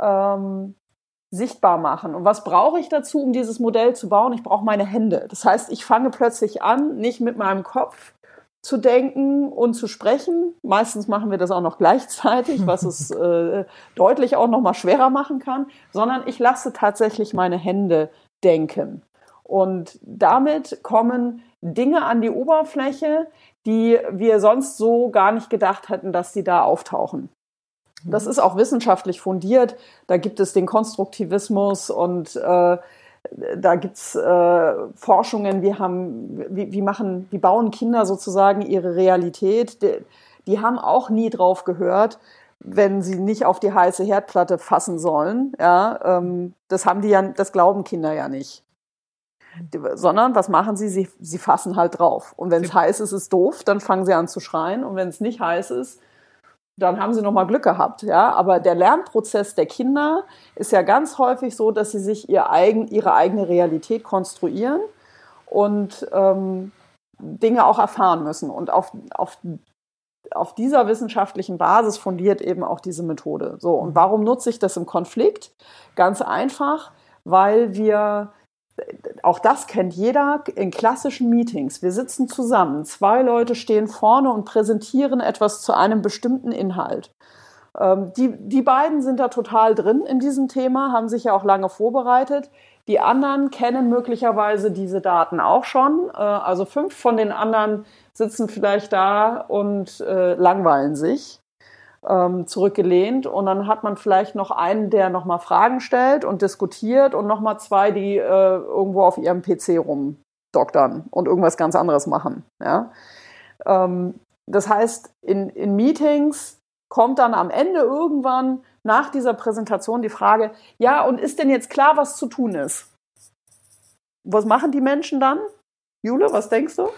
ähm, sichtbar machen. Und was brauche ich dazu, um dieses Modell zu bauen? Ich brauche meine Hände. Das heißt, ich fange plötzlich an, nicht mit meinem Kopf zu denken und zu sprechen. Meistens machen wir das auch noch gleichzeitig, was es äh, deutlich auch noch mal schwerer machen kann, sondern ich lasse tatsächlich meine Hände denken. Und damit kommen Dinge an die Oberfläche, die wir sonst so gar nicht gedacht hätten, dass sie da auftauchen. Das ist auch wissenschaftlich fundiert. Da gibt es den Konstruktivismus und äh, da gibt's äh, Forschungen, wie haben, wie, wie machen, wie bauen Kinder sozusagen ihre Realität. Die, die haben auch nie drauf gehört, wenn sie nicht auf die heiße Herdplatte fassen sollen. Ja, ähm, das haben die ja, das glauben Kinder ja nicht. sondern was machen sie? Sie, sie fassen halt drauf. Und wenn es heiß ist, ist doof, dann fangen sie an zu schreien. Und wenn es nicht heiß ist, dann haben sie noch mal Glück gehabt, ja. Aber der Lernprozess der Kinder ist ja ganz häufig so, dass sie sich ihr eigen, ihre eigene Realität konstruieren und ähm, Dinge auch erfahren müssen. Und auf, auf, auf dieser wissenschaftlichen Basis fundiert eben auch diese Methode. So, und warum nutze ich das im Konflikt? Ganz einfach, weil wir auch das kennt jeder in klassischen Meetings. Wir sitzen zusammen, zwei Leute stehen vorne und präsentieren etwas zu einem bestimmten Inhalt. Ähm, die, die beiden sind da total drin in diesem Thema, haben sich ja auch lange vorbereitet. Die anderen kennen möglicherweise diese Daten auch schon. Äh, also fünf von den anderen sitzen vielleicht da und äh, langweilen sich ähm, zurückgelehnt und dann hat man vielleicht noch einen, der nochmal Fragen stellt und diskutiert und nochmal zwei, die äh, irgendwo auf ihrem PC rumdoktern und irgendwas ganz anderes machen. Ja? Ähm, das heißt, in, in Meetings kommt dann am Ende irgendwann nach dieser Präsentation die Frage, ja, und ist denn jetzt klar, was zu tun ist? Was machen die Menschen dann? Jule, was denkst du?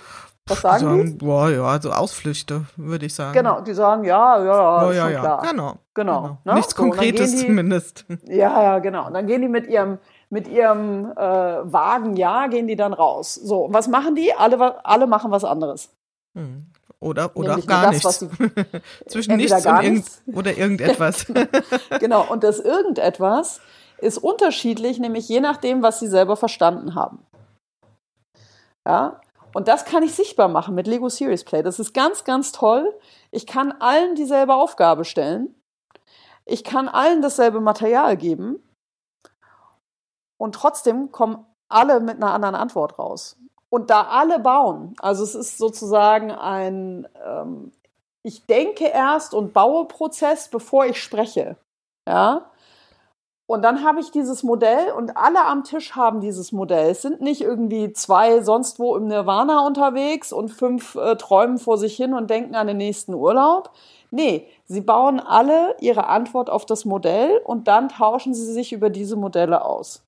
Was sagen, sagen die? Boah, ja, so Ausflüchte, würde ich sagen. Genau, die sagen, ja, ja, ja, ja, ja. Klar. Genau. Genau. genau. Ne? Nichts so, Konkretes die, zumindest. Ja, ja, genau. Und dann gehen die mit ihrem, mit ihrem äh, Wagen, ja, gehen die dann raus. So, und was machen die? Alle, alle machen was anderes. Hm. Oder, oder auch gar das, nichts. Zwischen nichts und irgend, oder irgendetwas. genau, und das irgendetwas ist unterschiedlich, nämlich je nachdem, was sie selber verstanden haben. Ja, und das kann ich sichtbar machen mit Lego Series Play. Das ist ganz, ganz toll. Ich kann allen dieselbe Aufgabe stellen. Ich kann allen dasselbe Material geben. Und trotzdem kommen alle mit einer anderen Antwort raus. Und da alle bauen, also es ist sozusagen ein, ähm, ich denke erst und baue Prozess, bevor ich spreche. Ja, und dann habe ich dieses Modell und alle am Tisch haben dieses Modell. Es sind nicht irgendwie zwei sonst wo im Nirvana unterwegs und fünf äh, träumen vor sich hin und denken an den nächsten Urlaub. Nee, sie bauen alle ihre Antwort auf das Modell und dann tauschen sie sich über diese Modelle aus.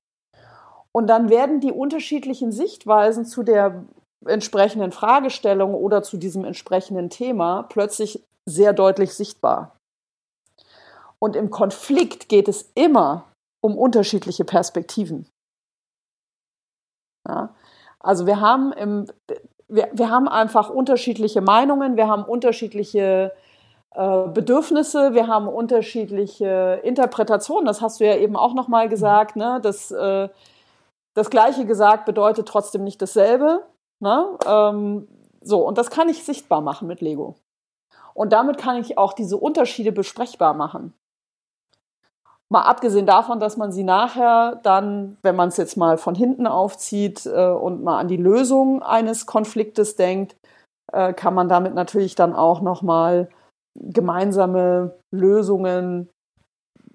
Und dann werden die unterschiedlichen Sichtweisen zu der entsprechenden Fragestellung oder zu diesem entsprechenden Thema plötzlich sehr deutlich sichtbar. Und im Konflikt geht es immer um unterschiedliche Perspektiven. Ja? Also wir haben im, wir, wir haben einfach unterschiedliche Meinungen, wir haben unterschiedliche äh, Bedürfnisse, wir haben unterschiedliche Interpretationen. Das hast du ja eben auch noch mal gesagt. Ne? Das, äh, das Gleiche gesagt bedeutet trotzdem nicht dasselbe. Ne? Ähm, so und das kann ich sichtbar machen mit Lego. Und damit kann ich auch diese Unterschiede besprechbar machen. Mal abgesehen davon, dass man sie nachher dann, wenn man es jetzt mal von hinten aufzieht äh, und mal an die Lösung eines Konfliktes denkt, äh, kann man damit natürlich dann auch nochmal gemeinsame Lösungen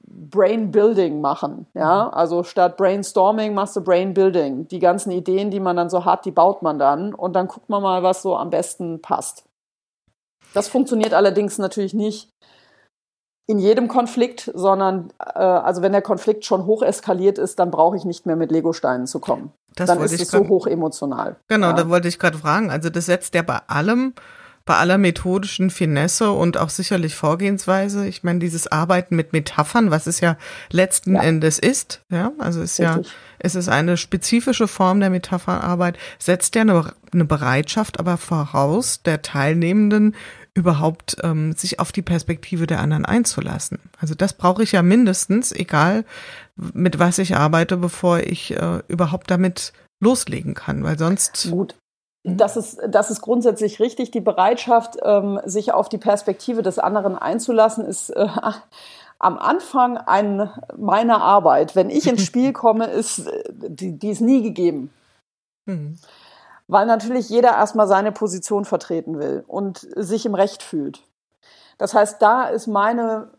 Brain Building machen. Ja, mhm. also statt Brainstorming machst du Brain Building. Die ganzen Ideen, die man dann so hat, die baut man dann und dann guckt man mal, was so am besten passt. Das funktioniert allerdings natürlich nicht, in jedem Konflikt, sondern äh, also wenn der Konflikt schon hoch eskaliert ist, dann brauche ich nicht mehr mit Legosteinen zu kommen. Das dann ist es so hoch emotional. Genau, ja. da wollte ich gerade fragen. Also das setzt ja bei allem, bei aller methodischen Finesse und auch sicherlich Vorgehensweise. Ich meine, dieses Arbeiten mit Metaphern, was es ja letzten ja. Endes ist, ja, also ist Richtig. ja, es ist eine spezifische Form der Metapherarbeit, setzt ja eine, eine Bereitschaft aber voraus der Teilnehmenden überhaupt ähm, sich auf die Perspektive der anderen einzulassen. Also das brauche ich ja mindestens, egal mit was ich arbeite, bevor ich äh, überhaupt damit loslegen kann, weil sonst. Gut. Das ist, das ist grundsätzlich richtig. Die Bereitschaft, ähm, sich auf die Perspektive des anderen einzulassen, ist äh, am Anfang ein, meiner Arbeit. Wenn ich ins Spiel komme, ist äh, die, die ist nie gegeben. Mhm weil natürlich jeder erstmal seine Position vertreten will und sich im Recht fühlt. Das heißt, da ist meine,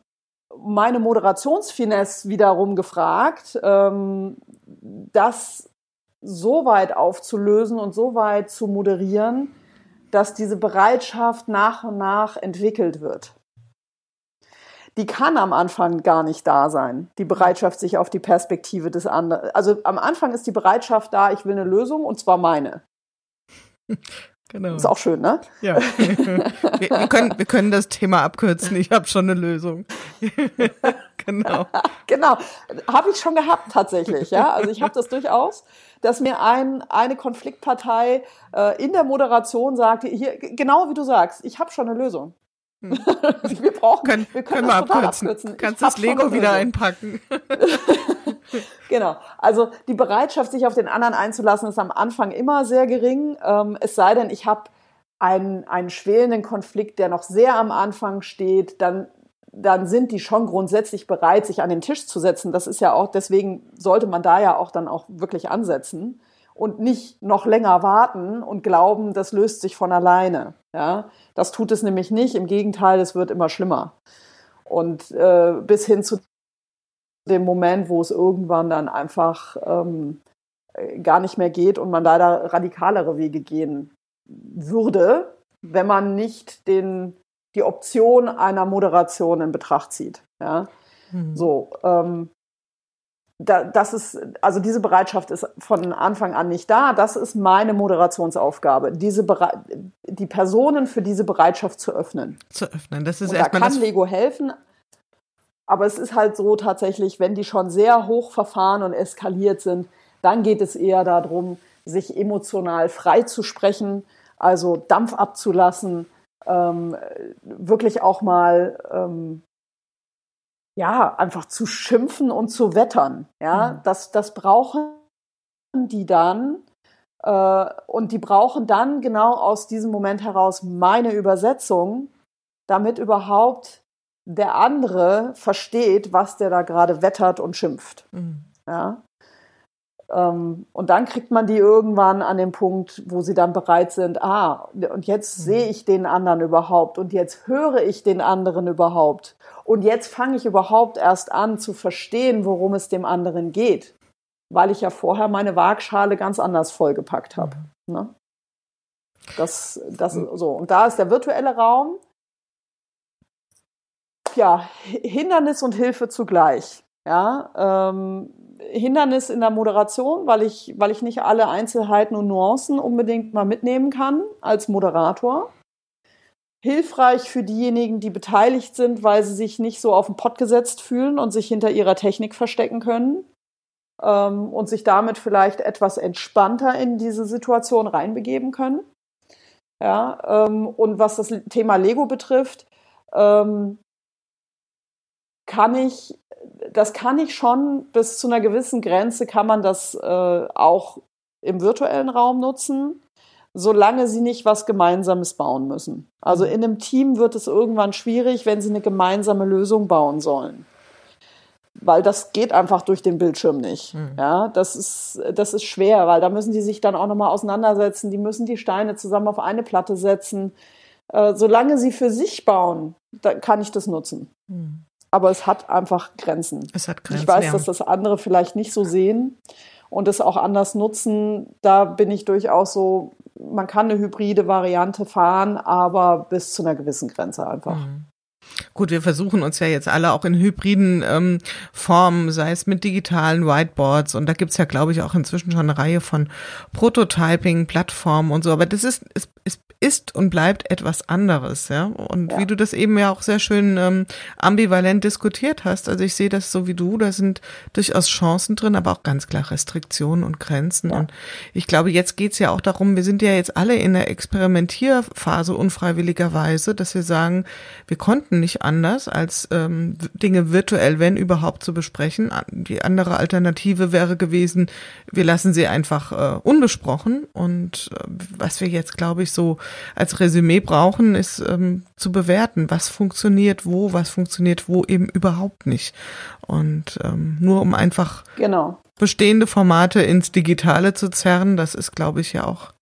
meine Moderationsfinesse wiederum gefragt, ähm, das so weit aufzulösen und so weit zu moderieren, dass diese Bereitschaft nach und nach entwickelt wird. die kann am Anfang gar nicht da sein. Die Bereitschaft, sich auf die Perspektive des anderen. Also am Anfang ist die Bereitschaft da, ich will eine Lösung und zwar meine. Genau. Ist auch schön, ne? Ja. wir, wir, können, wir können das Thema abkürzen. Ich habe schon eine Lösung. genau. genau. Habe ich schon gehabt tatsächlich. Ja, also ich habe das durchaus, dass mir ein, eine Konfliktpartei äh, in der Moderation sagte, hier genau wie du sagst, ich habe schon eine Lösung. Hm. wir brauchen, können, wir können, können wir abkürzen. abkürzen. Kannst das Lego wieder einpacken. genau. Also die Bereitschaft, sich auf den anderen einzulassen, ist am Anfang immer sehr gering. Ähm, es sei denn, ich habe einen, einen schwelenden Konflikt, der noch sehr am Anfang steht, dann dann sind die schon grundsätzlich bereit, sich an den Tisch zu setzen. Das ist ja auch, deswegen sollte man da ja auch dann auch wirklich ansetzen und nicht noch länger warten und glauben, das löst sich von alleine. Ja, das tut es nämlich nicht. Im Gegenteil, es wird immer schlimmer. Und äh, bis hin zu dem Moment, wo es irgendwann dann einfach ähm, gar nicht mehr geht und man leider radikalere Wege gehen würde, wenn man nicht den, die Option einer Moderation in Betracht zieht. Ja? Mhm. So, ähm, da, das ist, also diese Bereitschaft ist von Anfang an nicht da. Das ist meine Moderationsaufgabe, diese die Personen für diese Bereitschaft zu öffnen. Zu öffnen, das ist erstmal. Da kann Lego helfen, aber es ist halt so tatsächlich, wenn die schon sehr hoch verfahren und eskaliert sind, dann geht es eher darum, sich emotional frei zu sprechen, also Dampf abzulassen, ähm, wirklich auch mal ähm, ja, einfach zu schimpfen und zu wettern. Ja, mhm. das, das brauchen die dann. Äh, und die brauchen dann genau aus diesem Moment heraus meine Übersetzung, damit überhaupt der andere versteht, was der da gerade wettert und schimpft. Mhm. Ja. Ähm, und dann kriegt man die irgendwann an den Punkt, wo sie dann bereit sind, ah, und jetzt mhm. sehe ich den anderen überhaupt und jetzt höre ich den anderen überhaupt und jetzt fange ich überhaupt erst an zu verstehen, worum es dem anderen geht, weil ich ja vorher meine Waagschale ganz anders vollgepackt habe. Mhm. Ne? Das, das mhm. so. Und da ist der virtuelle Raum, ja, Hindernis und Hilfe zugleich. Ja, ähm, Hindernis in der Moderation, weil ich, weil ich nicht alle Einzelheiten und Nuancen unbedingt mal mitnehmen kann als Moderator. Hilfreich für diejenigen, die beteiligt sind, weil sie sich nicht so auf den Pott gesetzt fühlen und sich hinter ihrer Technik verstecken können ähm, und sich damit vielleicht etwas entspannter in diese Situation reinbegeben können. Ja, ähm, und was das Thema Lego betrifft, ähm, kann ich das kann ich schon bis zu einer gewissen Grenze kann man das äh, auch im virtuellen Raum nutzen, solange sie nicht was Gemeinsames bauen müssen. Also mhm. in einem Team wird es irgendwann schwierig, wenn sie eine gemeinsame Lösung bauen sollen. Weil das geht einfach durch den Bildschirm nicht. Mhm. Ja, das ist, das ist schwer, weil da müssen die sich dann auch nochmal auseinandersetzen. Die müssen die Steine zusammen auf eine Platte setzen. Äh, solange sie für sich bauen, kann ich das nutzen. Mhm aber es hat einfach Grenzen. Es hat Grenzen. Ich weiß, ja. dass das andere vielleicht nicht so sehen und es auch anders nutzen. Da bin ich durchaus so, man kann eine hybride Variante fahren, aber bis zu einer gewissen Grenze einfach. Mhm. Gut, wir versuchen uns ja jetzt alle auch in hybriden ähm, Formen, sei es mit digitalen Whiteboards. Und da gibt's ja, glaube ich, auch inzwischen schon eine Reihe von Prototyping-Plattformen und so, aber das ist, es, es ist und bleibt etwas anderes, ja. Und ja. wie du das eben ja auch sehr schön ähm, ambivalent diskutiert hast, also ich sehe das so wie du, da sind durchaus Chancen drin, aber auch ganz klar Restriktionen und Grenzen. Ja. Und ich glaube, jetzt geht's ja auch darum, wir sind ja jetzt alle in der Experimentierphase unfreiwilligerweise, dass wir sagen, wir konnten nicht anders, als ähm, Dinge virtuell, wenn überhaupt, zu besprechen. Die andere Alternative wäre gewesen, wir lassen sie einfach äh, unbesprochen. Und äh, was wir jetzt, glaube ich, so als Resümee brauchen, ist ähm, zu bewerten, was funktioniert wo, was funktioniert wo eben überhaupt nicht. Und ähm, nur um einfach genau. bestehende Formate ins Digitale zu zerren, das ist, glaube ich, ja auch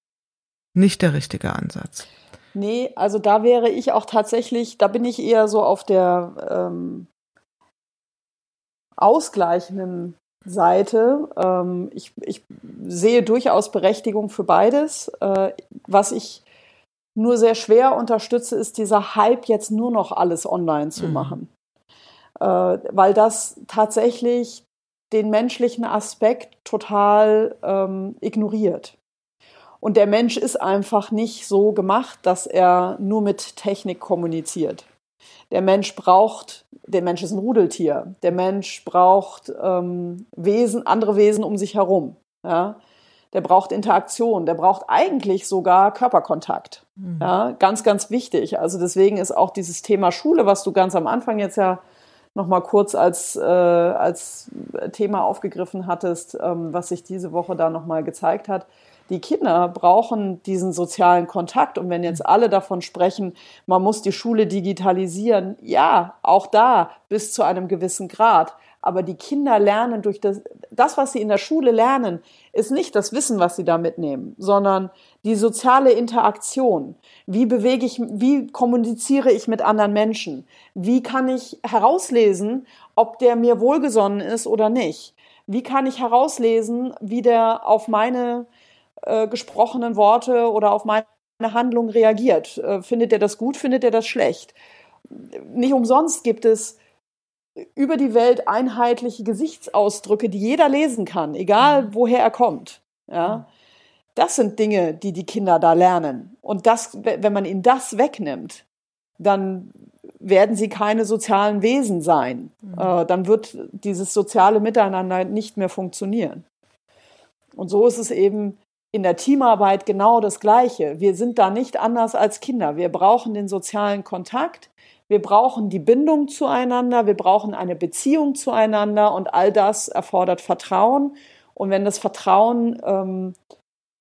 nicht der richtige Ansatz. Nee, also da wäre ich auch tatsächlich, da bin ich eher so auf der ähm, ausgleichenden Seite. Ähm, ich, ich sehe durchaus Berechtigung für beides. Äh, was ich nur sehr schwer unterstütze, ist dieser Hype, jetzt nur noch alles online zu mhm. machen. äh, weil das tatsächlich den menschlichen Aspekt total ähm, ignoriert. Und der Mensch ist einfach nicht so gemacht, dass er nur mit Technik kommuniziert. Der Mensch braucht, der Mensch ist ein Rudeltier. Der Mensch braucht ähm, Wesen, andere Wesen um sich herum. Ja? Der braucht Interaktion. Der braucht eigentlich sogar Körperkontakt. Mhm. Ja? Ganz, ganz wichtig. Also deswegen ist auch dieses Thema Schule, was du ganz am Anfang jetzt ja noch mal kurz als, äh, als Thema aufgegriffen hattest, ähm, was sich diese Woche da noch mal gezeigt hat. Die Kinder brauchen diesen sozialen Kontakt. Und wenn jetzt alle davon sprechen, man muss die Schule digitalisieren, ja, auch da bis zu einem gewissen Grad. Aber die Kinder lernen durch das, das, was sie in der Schule lernen, ist nicht das Wissen, was sie da mitnehmen, sondern die soziale Interaktion. Wie bewege ich, wie kommuniziere ich mit anderen Menschen? Wie kann ich herauslesen, ob der mir wohlgesonnen ist oder nicht? Wie kann ich herauslesen, wie der auf meine äh, gesprochenen Worte oder auf meine Handlung reagiert? Äh, findet er das gut? Findet er das schlecht? Nicht umsonst gibt es über die Welt einheitliche Gesichtsausdrücke, die jeder lesen kann, egal mhm. woher er kommt. Ja, das sind Dinge, die die Kinder da lernen. Und das, wenn man ihnen das wegnimmt, dann werden sie keine sozialen Wesen sein. Mhm. Äh, dann wird dieses soziale Miteinander nicht mehr funktionieren. Und so ist es eben in der Teamarbeit genau das Gleiche. Wir sind da nicht anders als Kinder. Wir brauchen den sozialen Kontakt. Wir brauchen die Bindung zueinander, wir brauchen eine Beziehung zueinander und all das erfordert Vertrauen. Und wenn das Vertrauen ähm,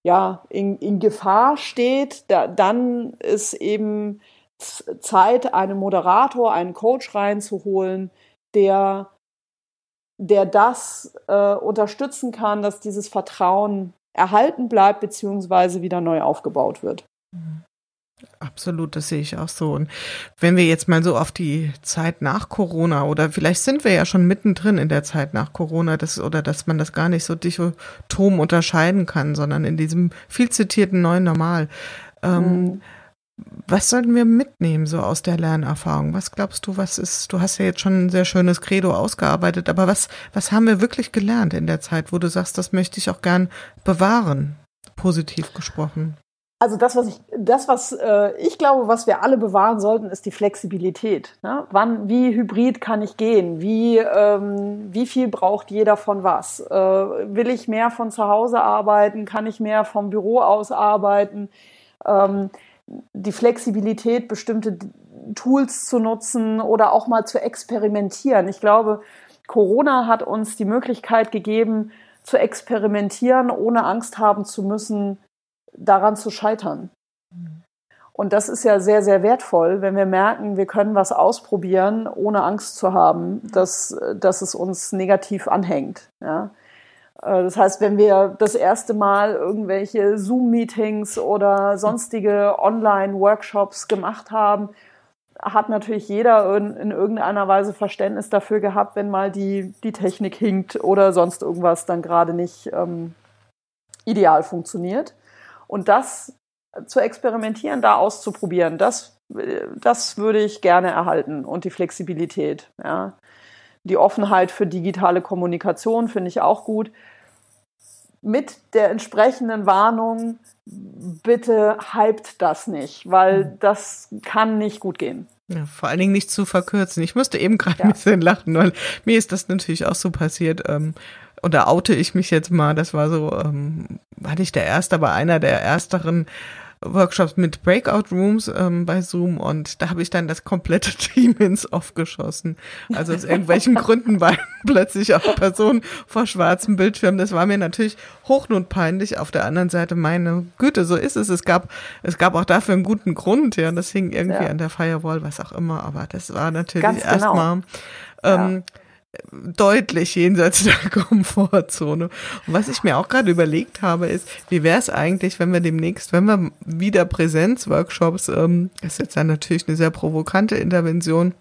ja, in, in Gefahr steht, da, dann ist eben Zeit, einen Moderator, einen Coach reinzuholen, der, der das äh, unterstützen kann, dass dieses Vertrauen erhalten bleibt beziehungsweise wieder neu aufgebaut wird. Mhm. Absolut, das sehe ich auch so. Und wenn wir jetzt mal so auf die Zeit nach Corona oder vielleicht sind wir ja schon mittendrin in der Zeit nach Corona, das, oder dass man das gar nicht so dichotom unterscheiden kann, sondern in diesem viel zitierten neuen Normal. Ähm, mhm. Was sollten wir mitnehmen so aus der Lernerfahrung? Was glaubst du, was ist, du hast ja jetzt schon ein sehr schönes Credo ausgearbeitet, aber was, was haben wir wirklich gelernt in der Zeit, wo du sagst, das möchte ich auch gern bewahren, positiv gesprochen? Also das, was ich, das, was äh, ich glaube, was wir alle bewahren sollten, ist die Flexibilität. Ne? Wann, wie hybrid kann ich gehen? Wie, ähm, wie viel braucht jeder von was? Äh, will ich mehr von zu Hause arbeiten? Kann ich mehr vom Büro aus arbeiten? Ähm, die Flexibilität, bestimmte Tools zu nutzen oder auch mal zu experimentieren. Ich glaube, Corona hat uns die Möglichkeit gegeben, zu experimentieren, ohne Angst haben zu müssen, daran zu scheitern. Und das ist ja sehr, sehr wertvoll, wenn wir merken, wir können was ausprobieren, ohne Angst zu haben, dass, dass es uns negativ anhängt. Ja? Äh, das heißt, wenn wir das erste Mal irgendwelche Zoom-Meetings oder sonstige Online-Workshops gemacht haben, hat natürlich jeder in, in, irgendeiner Weise Verständnis dafür gehabt, wenn mal die, die Technik hinkt oder sonst irgendwas dann gerade nicht ähm, ideal funktioniert. Und das zu experimentieren, da auszuprobieren, das, das würde ich gerne erhalten und die Flexibilität. Ja. Die Offenheit für digitale Kommunikation finde ich auch gut. Mit der entsprechenden Warnung, bitte hypt das nicht, weil hm. das kann nicht gut gehen. Ja, vor allen Dingen nicht zu verkürzen. Ich musste eben gerade ja. ein bisschen lachen, weil mir ist das natürlich auch so passiert. Ähm, oder oute ich mich jetzt mal, das war so, ähm, war nicht der erste, aber einer der ersteren Workshops mit Breakout Rooms ähm, bei Zoom und da habe ich dann das komplette Team ins Off geschossen. Also aus irgendwelchen Gründen waren plötzlich auch Personen vor schwarzem Bildschirm. Das war mir natürlich hochnotpeinlich. Auf der anderen Seite, meine Güte, so ist es. Es gab, es gab auch dafür einen guten Grund, ja. Und das hing irgendwie ja. an der Firewall, was auch immer. Aber das war natürlich genau. erstmal. Ähm, ja deutlich jenseits der Komfortzone. Und was ich mir auch gerade überlegt habe, ist, wie wäre es eigentlich, wenn wir demnächst, wenn wir wieder Präsenzworkshops, ähm, das ist jetzt dann natürlich eine sehr provokante Intervention,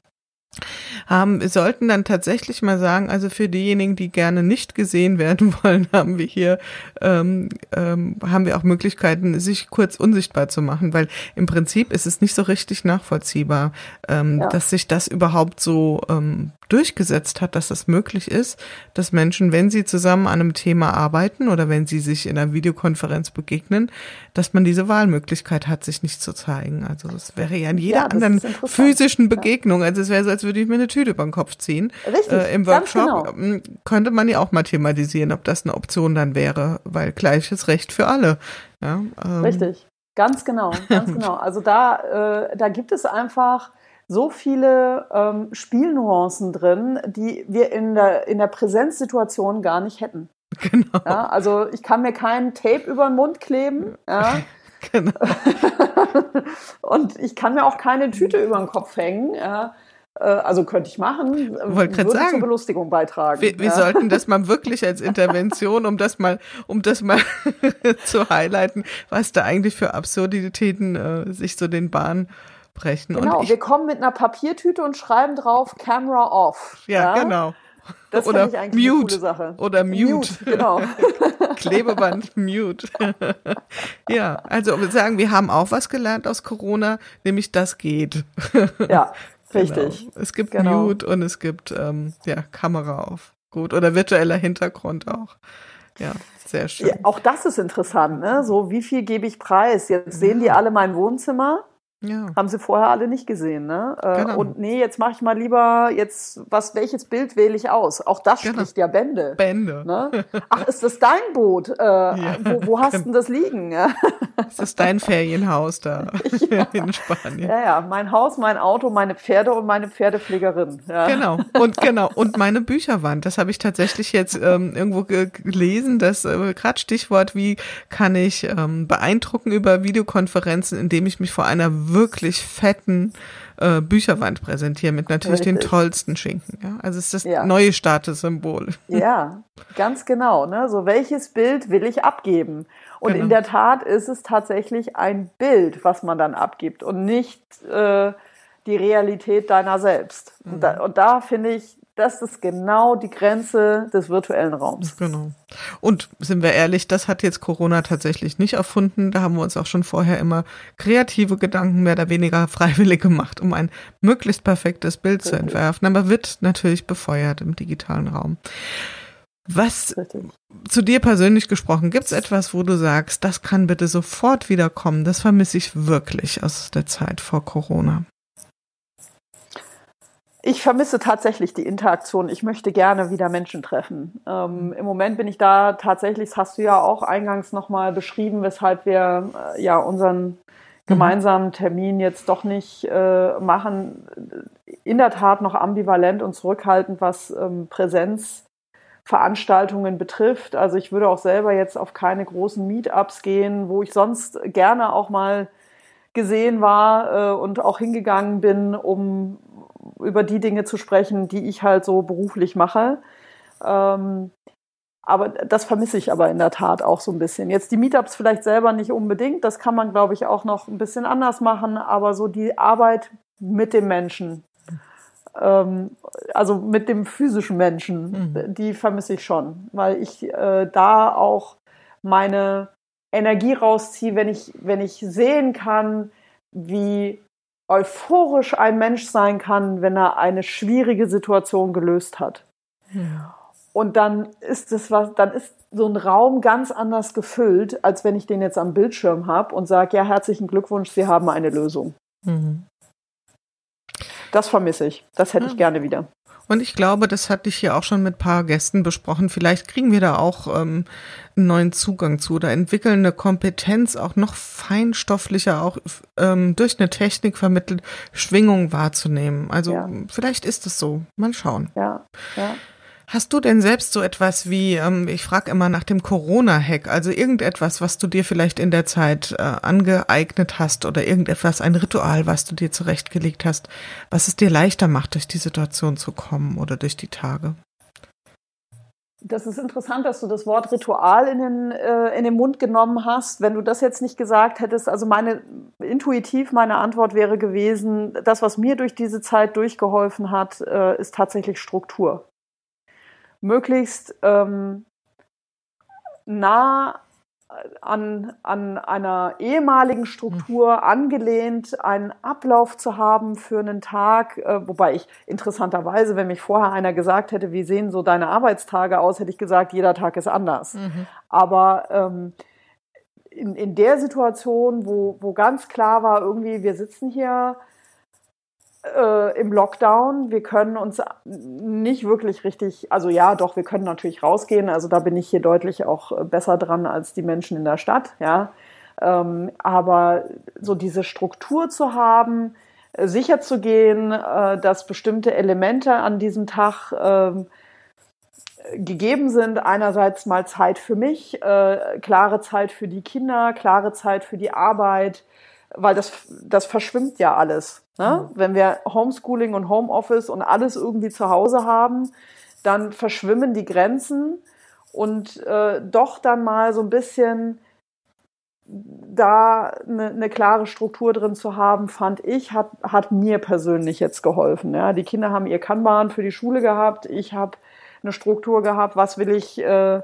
haben, wir sollten dann tatsächlich mal sagen, also für diejenigen, die gerne nicht gesehen werden wollen, haben wir hier, ähm, ähm, haben wir auch Möglichkeiten, sich kurz unsichtbar zu machen, weil im Prinzip ist es nicht so richtig nachvollziehbar, ähm, ja. dass sich das überhaupt so ähm, durchgesetzt hat, dass es möglich ist, dass Menschen, wenn sie zusammen an einem Thema arbeiten oder wenn sie sich in einer Videokonferenz begegnen, dass man diese Wahlmöglichkeit hat, sich nicht zu zeigen. Also das wäre ja in jeder ja, anderen physischen Begegnung, also es wäre so, als würde ich mir eine Tüte über den Kopf ziehen. Richtig, äh, Im Workshop genau. könnte man ja auch mal thematisieren, ob das eine Option dann wäre, weil gleiches Recht für alle. Ja, ähm. Richtig, ganz genau, ganz genau. Also da, äh, da gibt es einfach so viele ähm, Spielnuancen drin, die wir in der, in der Präsenzsituation gar nicht hätten. Genau. Ja, also ich kann mir keinen Tape über den Mund kleben. Ja. Genau. und ich kann mir auch keine Tüte über den Kopf hängen. Ja. Äh, also könnte ich machen, Wollte würde sagen, zur Belustigung beitragen. Wir, wir ja. sollten das mal wirklich als Intervention, um das mal, um das mal zu highlighten, was da eigentlich für Absurditäten äh, sich so den Bahn brechen. Genau, ich, wir kommen mit einer Papiertüte und schreiben drauf Camera off. Ja, ja? genau. Das oder ich eigentlich mute. eine coole Sache. Oder mute. mute genau. Klebeband mute. ja, also wir sagen, wir haben auch was gelernt aus Corona, nämlich das geht. ja, richtig. Genau. Es gibt genau. Mute und es gibt ähm, ja, Kamera auf. Gut. Oder virtueller Hintergrund auch. Ja, sehr schön. Ja, auch das ist interessant, ne? So, wie viel gebe ich preis? Jetzt sehen die alle mein Wohnzimmer ja. Haben sie vorher alle nicht gesehen, ne? Äh, genau. Und nee, jetzt mache ich mal lieber jetzt, was, welches Bild wähle ich aus? Auch das genau. spricht ja Bände. Bände. Ne? Ach, ist das dein Boot? Äh, ja, wo, wo hast genau. denn das liegen? ist das dein Ferienhaus da ja. in Spanien? Ja, ja, mein Haus, mein Auto, meine Pferde und meine Pferdepflegerin. Ja. Genau. Und genau. Und meine Bücherwand. Das habe ich tatsächlich jetzt ähm, irgendwo gelesen, dass äh, gerade Stichwort, wie kann ich ähm, beeindrucken über Videokonferenzen, indem ich mich vor einer wirklich fetten äh, Bücherwand präsentieren mit natürlich Richtig. den tollsten Schinken. Ja? Also es ist das ja. neue Statussymbol. Ja, ganz genau. Ne? So welches Bild will ich abgeben? Und genau. in der Tat ist es tatsächlich ein Bild, was man dann abgibt und nicht äh, die Realität deiner selbst. Mhm. Und da, und da finde ich, das ist genau die Grenze des virtuellen Raums. Genau. Und sind wir ehrlich, das hat jetzt Corona tatsächlich nicht erfunden. Da haben wir uns auch schon vorher immer kreative Gedanken mehr oder weniger freiwillig gemacht, um ein möglichst perfektes Bild Richtig. zu entwerfen. Aber wird natürlich befeuert im digitalen Raum. Was Richtig. zu dir persönlich gesprochen, gibt es etwas, wo du sagst, das kann bitte sofort wiederkommen? Das vermisse ich wirklich aus der Zeit vor Corona. Ich vermisse tatsächlich die Interaktion. Ich möchte gerne wieder Menschen treffen. Ähm, Im Moment bin ich da tatsächlich, das hast du ja auch eingangs nochmal beschrieben, weshalb wir äh, ja unseren mhm. gemeinsamen Termin jetzt doch nicht äh, machen. In der Tat noch ambivalent und zurückhaltend, was ähm, Präsenzveranstaltungen betrifft. Also ich würde auch selber jetzt auf keine großen Meetups gehen, wo ich sonst gerne auch mal gesehen war äh, und auch hingegangen bin, um über die Dinge zu sprechen, die ich halt so beruflich mache. Ähm, aber das vermisse ich aber in der Tat auch so ein bisschen. Jetzt die Meetups vielleicht selber nicht unbedingt, das kann man, glaube ich, auch noch ein bisschen anders machen, aber so die Arbeit mit dem Menschen, ähm, also mit dem physischen Menschen, mhm. die vermisse ich schon, weil ich äh, da auch meine Energie rausziehe, wenn ich, wenn ich sehen kann, wie euphorisch ein Mensch sein kann, wenn er eine schwierige Situation gelöst hat. Ja. Und dann ist es was, dann ist so ein Raum ganz anders gefüllt, als wenn ich den jetzt am Bildschirm habe und sage, ja, herzlichen Glückwunsch, Sie haben eine Lösung. Mhm. Das vermisse ich. Das hätte ja. ich gerne wieder. Und ich glaube, das hatte ich hier auch schon mit ein paar Gästen besprochen. Vielleicht kriegen wir da auch ähm, einen neuen Zugang zu oder entwickeln eine Kompetenz, auch noch feinstofflicher, auch ähm, durch eine Technik vermittelt, Schwingung wahrzunehmen. Also ja. vielleicht ist es so. Mal schauen. Ja, ja. Hast du denn selbst so etwas wie, ähm, ich frage immer nach dem Corona-Hack, also irgendetwas, was du dir vielleicht in der Zeit äh, angeeignet hast oder irgendetwas, ein Ritual, was du dir zurechtgelegt hast, was es dir leichter macht, durch die Situation zu kommen oder durch die Tage? Das ist interessant, dass du das Wort Ritual in den, äh, in den Mund genommen hast. Wenn du das jetzt nicht gesagt hättest, also meine, intuitiv meine Antwort wäre gewesen, das, was mir durch diese Zeit durchgeholfen hat, äh, ist tatsächlich Struktur möglichst ähm, nah an, an einer ehemaligen Struktur angelehnt, einen Ablauf zu haben für einen Tag, äh, wobei ich interessanterweise, wenn mich vorher einer gesagt hätte, wie sehen so deine Arbeitstage aus, hätte ich gesagt, jeder Tag ist anders. Mhm. Aber ähm, in, in der Situation, wo, wo ganz klar war, irgendwie, wir sitzen hier äh, im Lockdown. Wir können uns nicht wirklich richtig, also ja, doch, wir können natürlich rausgehen. Also da bin ich hier deutlich auch äh, besser dran als die Menschen in der Stadt, ja. Ähm, aber so diese Struktur zu haben, äh, sicher zu gehen, äh, dass bestimmte Elemente an diesem Tag äh, gegeben sind. Einerseits mal Zeit für mich, äh, klare Zeit für die Kinder, klare Zeit für die Arbeit, weil das, das verschwimmt ja alles. Ne? Wenn wir Homeschooling und Homeoffice und alles irgendwie zu Hause haben, dann verschwimmen die Grenzen und äh, doch dann mal so ein bisschen da eine, eine klare Struktur drin zu haben, fand ich, hat, hat mir persönlich jetzt geholfen. Ja? Die Kinder haben ihr Kanban für die Schule gehabt, ich habe eine Struktur gehabt, was will ich äh,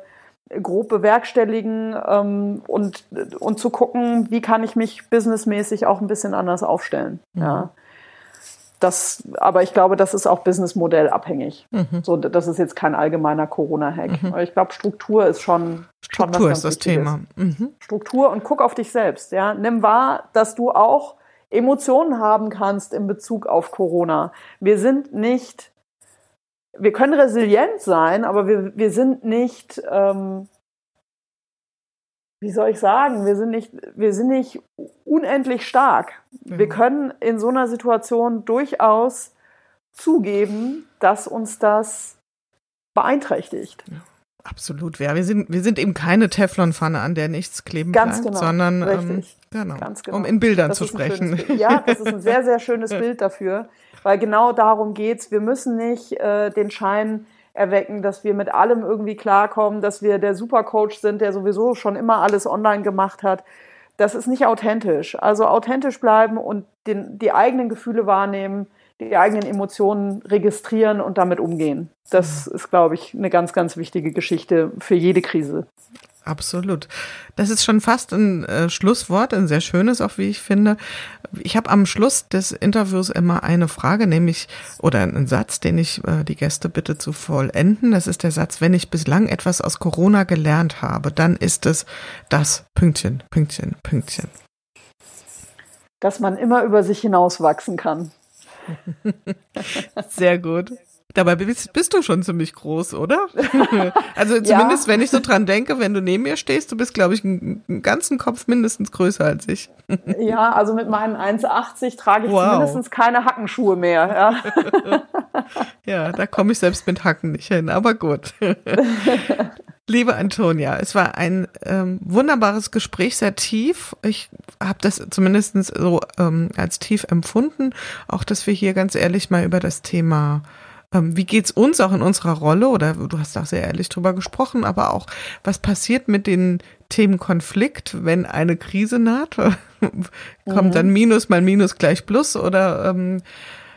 grob bewerkstelligen ähm, und, und zu gucken, wie kann ich mich businessmäßig auch ein bisschen anders aufstellen. Mhm. Ja. Das, aber ich glaube, das ist auch Businessmodell abhängig. Mhm. So, das ist jetzt kein allgemeiner Corona-Hack. Mhm. Ich glaube, Struktur ist schon, Struktur schon was ist das Thema. Mhm. Struktur und guck auf dich selbst. Ja, nimm wahr, dass du auch Emotionen haben kannst in Bezug auf Corona. Wir sind nicht wir können resilient sein, aber wir, wir sind nicht, ähm, wie soll ich sagen, wir sind nicht, wir sind nicht unendlich stark. Mhm. Wir können in so einer Situation durchaus zugeben, dass uns das beeinträchtigt. Ja. Absolut, ja. Wir sind, wir sind eben keine Teflonpfanne, an der nichts kleben Ganz bleibt, genau, sondern ähm, genau, genau. um in Bildern das zu sprechen. Ja, das ist ein sehr, sehr schönes Bild dafür weil genau darum geht's. Wir müssen nicht äh, den Schein erwecken, dass wir mit allem irgendwie klarkommen, dass wir der Supercoach sind, der sowieso schon immer alles online gemacht hat. Das ist nicht authentisch. Also authentisch bleiben und den, die eigenen Gefühle wahrnehmen, die eigenen Emotionen registrieren und damit umgehen. Das ist, glaube ich, eine ganz, ganz wichtige Geschichte für jede Krise. Absolut. Das ist schon fast ein äh, Schlusswort, ein sehr schönes auch, wie ich finde. Ich habe am Schluss des Interviews immer eine Frage, nämlich oder einen Satz, den ich äh, die Gäste bitte zu vollenden. Das ist der Satz, wenn ich bislang etwas aus Corona gelernt habe, dann ist es das Pünktchen, Pünktchen, Pünktchen. Dass man immer über sich hinauswachsen kann. Sehr gut. Dabei bist, bist, du schon ziemlich groß, oder? also zumindest, ja. wenn ich so dran denke, wenn du neben mir stehst, du bist, glaube ich, einen, ganzen Kopf mindestens größer als ich. ja, also mit meinen 1,80 trage ich wow. mindestens keine Hackenschuhe mehr. Ja, ja da komme ich selbst mit Hacken nicht hin, aber gut. Liebe Antonia, es war ein ähm, wunderbares Gespräch, sehr tief. Ich habe das zumindest so ähm, als tief empfunden. Auch, dass wir hier ganz ehrlich mal über das Thema ähm, wie geht's uns auch in unserer Rolle? Oder du hast auch sehr ehrlich drüber gesprochen, aber auch, was passiert mit den Themen Konflikt, wenn eine Krise naht? Kommt mhm. dann Minus mal Minus gleich Plus oder ähm,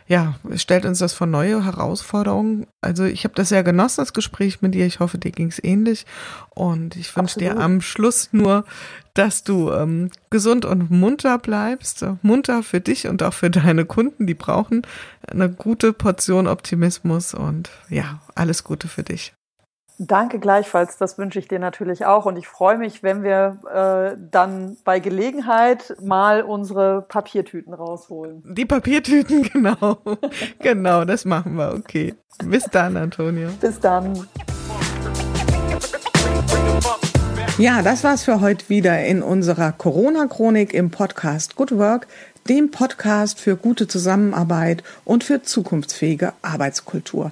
ja, stellt uns das vor neue Herausforderungen. Also ich habe das sehr genossen, das Gespräch mit dir. Ich hoffe, dir ging's ähnlich. Und ich wünsche dir am Schluss nur, dass du ähm, gesund und munter bleibst. Munter für dich und auch für deine Kunden. Die brauchen eine gute Portion Optimismus und ja, alles Gute für dich. Danke gleichfalls, das wünsche ich dir natürlich auch. Und ich freue mich, wenn wir äh, dann bei Gelegenheit mal unsere Papiertüten rausholen. Die Papiertüten, genau. genau, das machen wir. Okay. Bis dann, Antonia. Bis dann. Ja, das war's für heute wieder in unserer Corona-Chronik im Podcast Good Work, dem Podcast für gute Zusammenarbeit und für zukunftsfähige Arbeitskultur.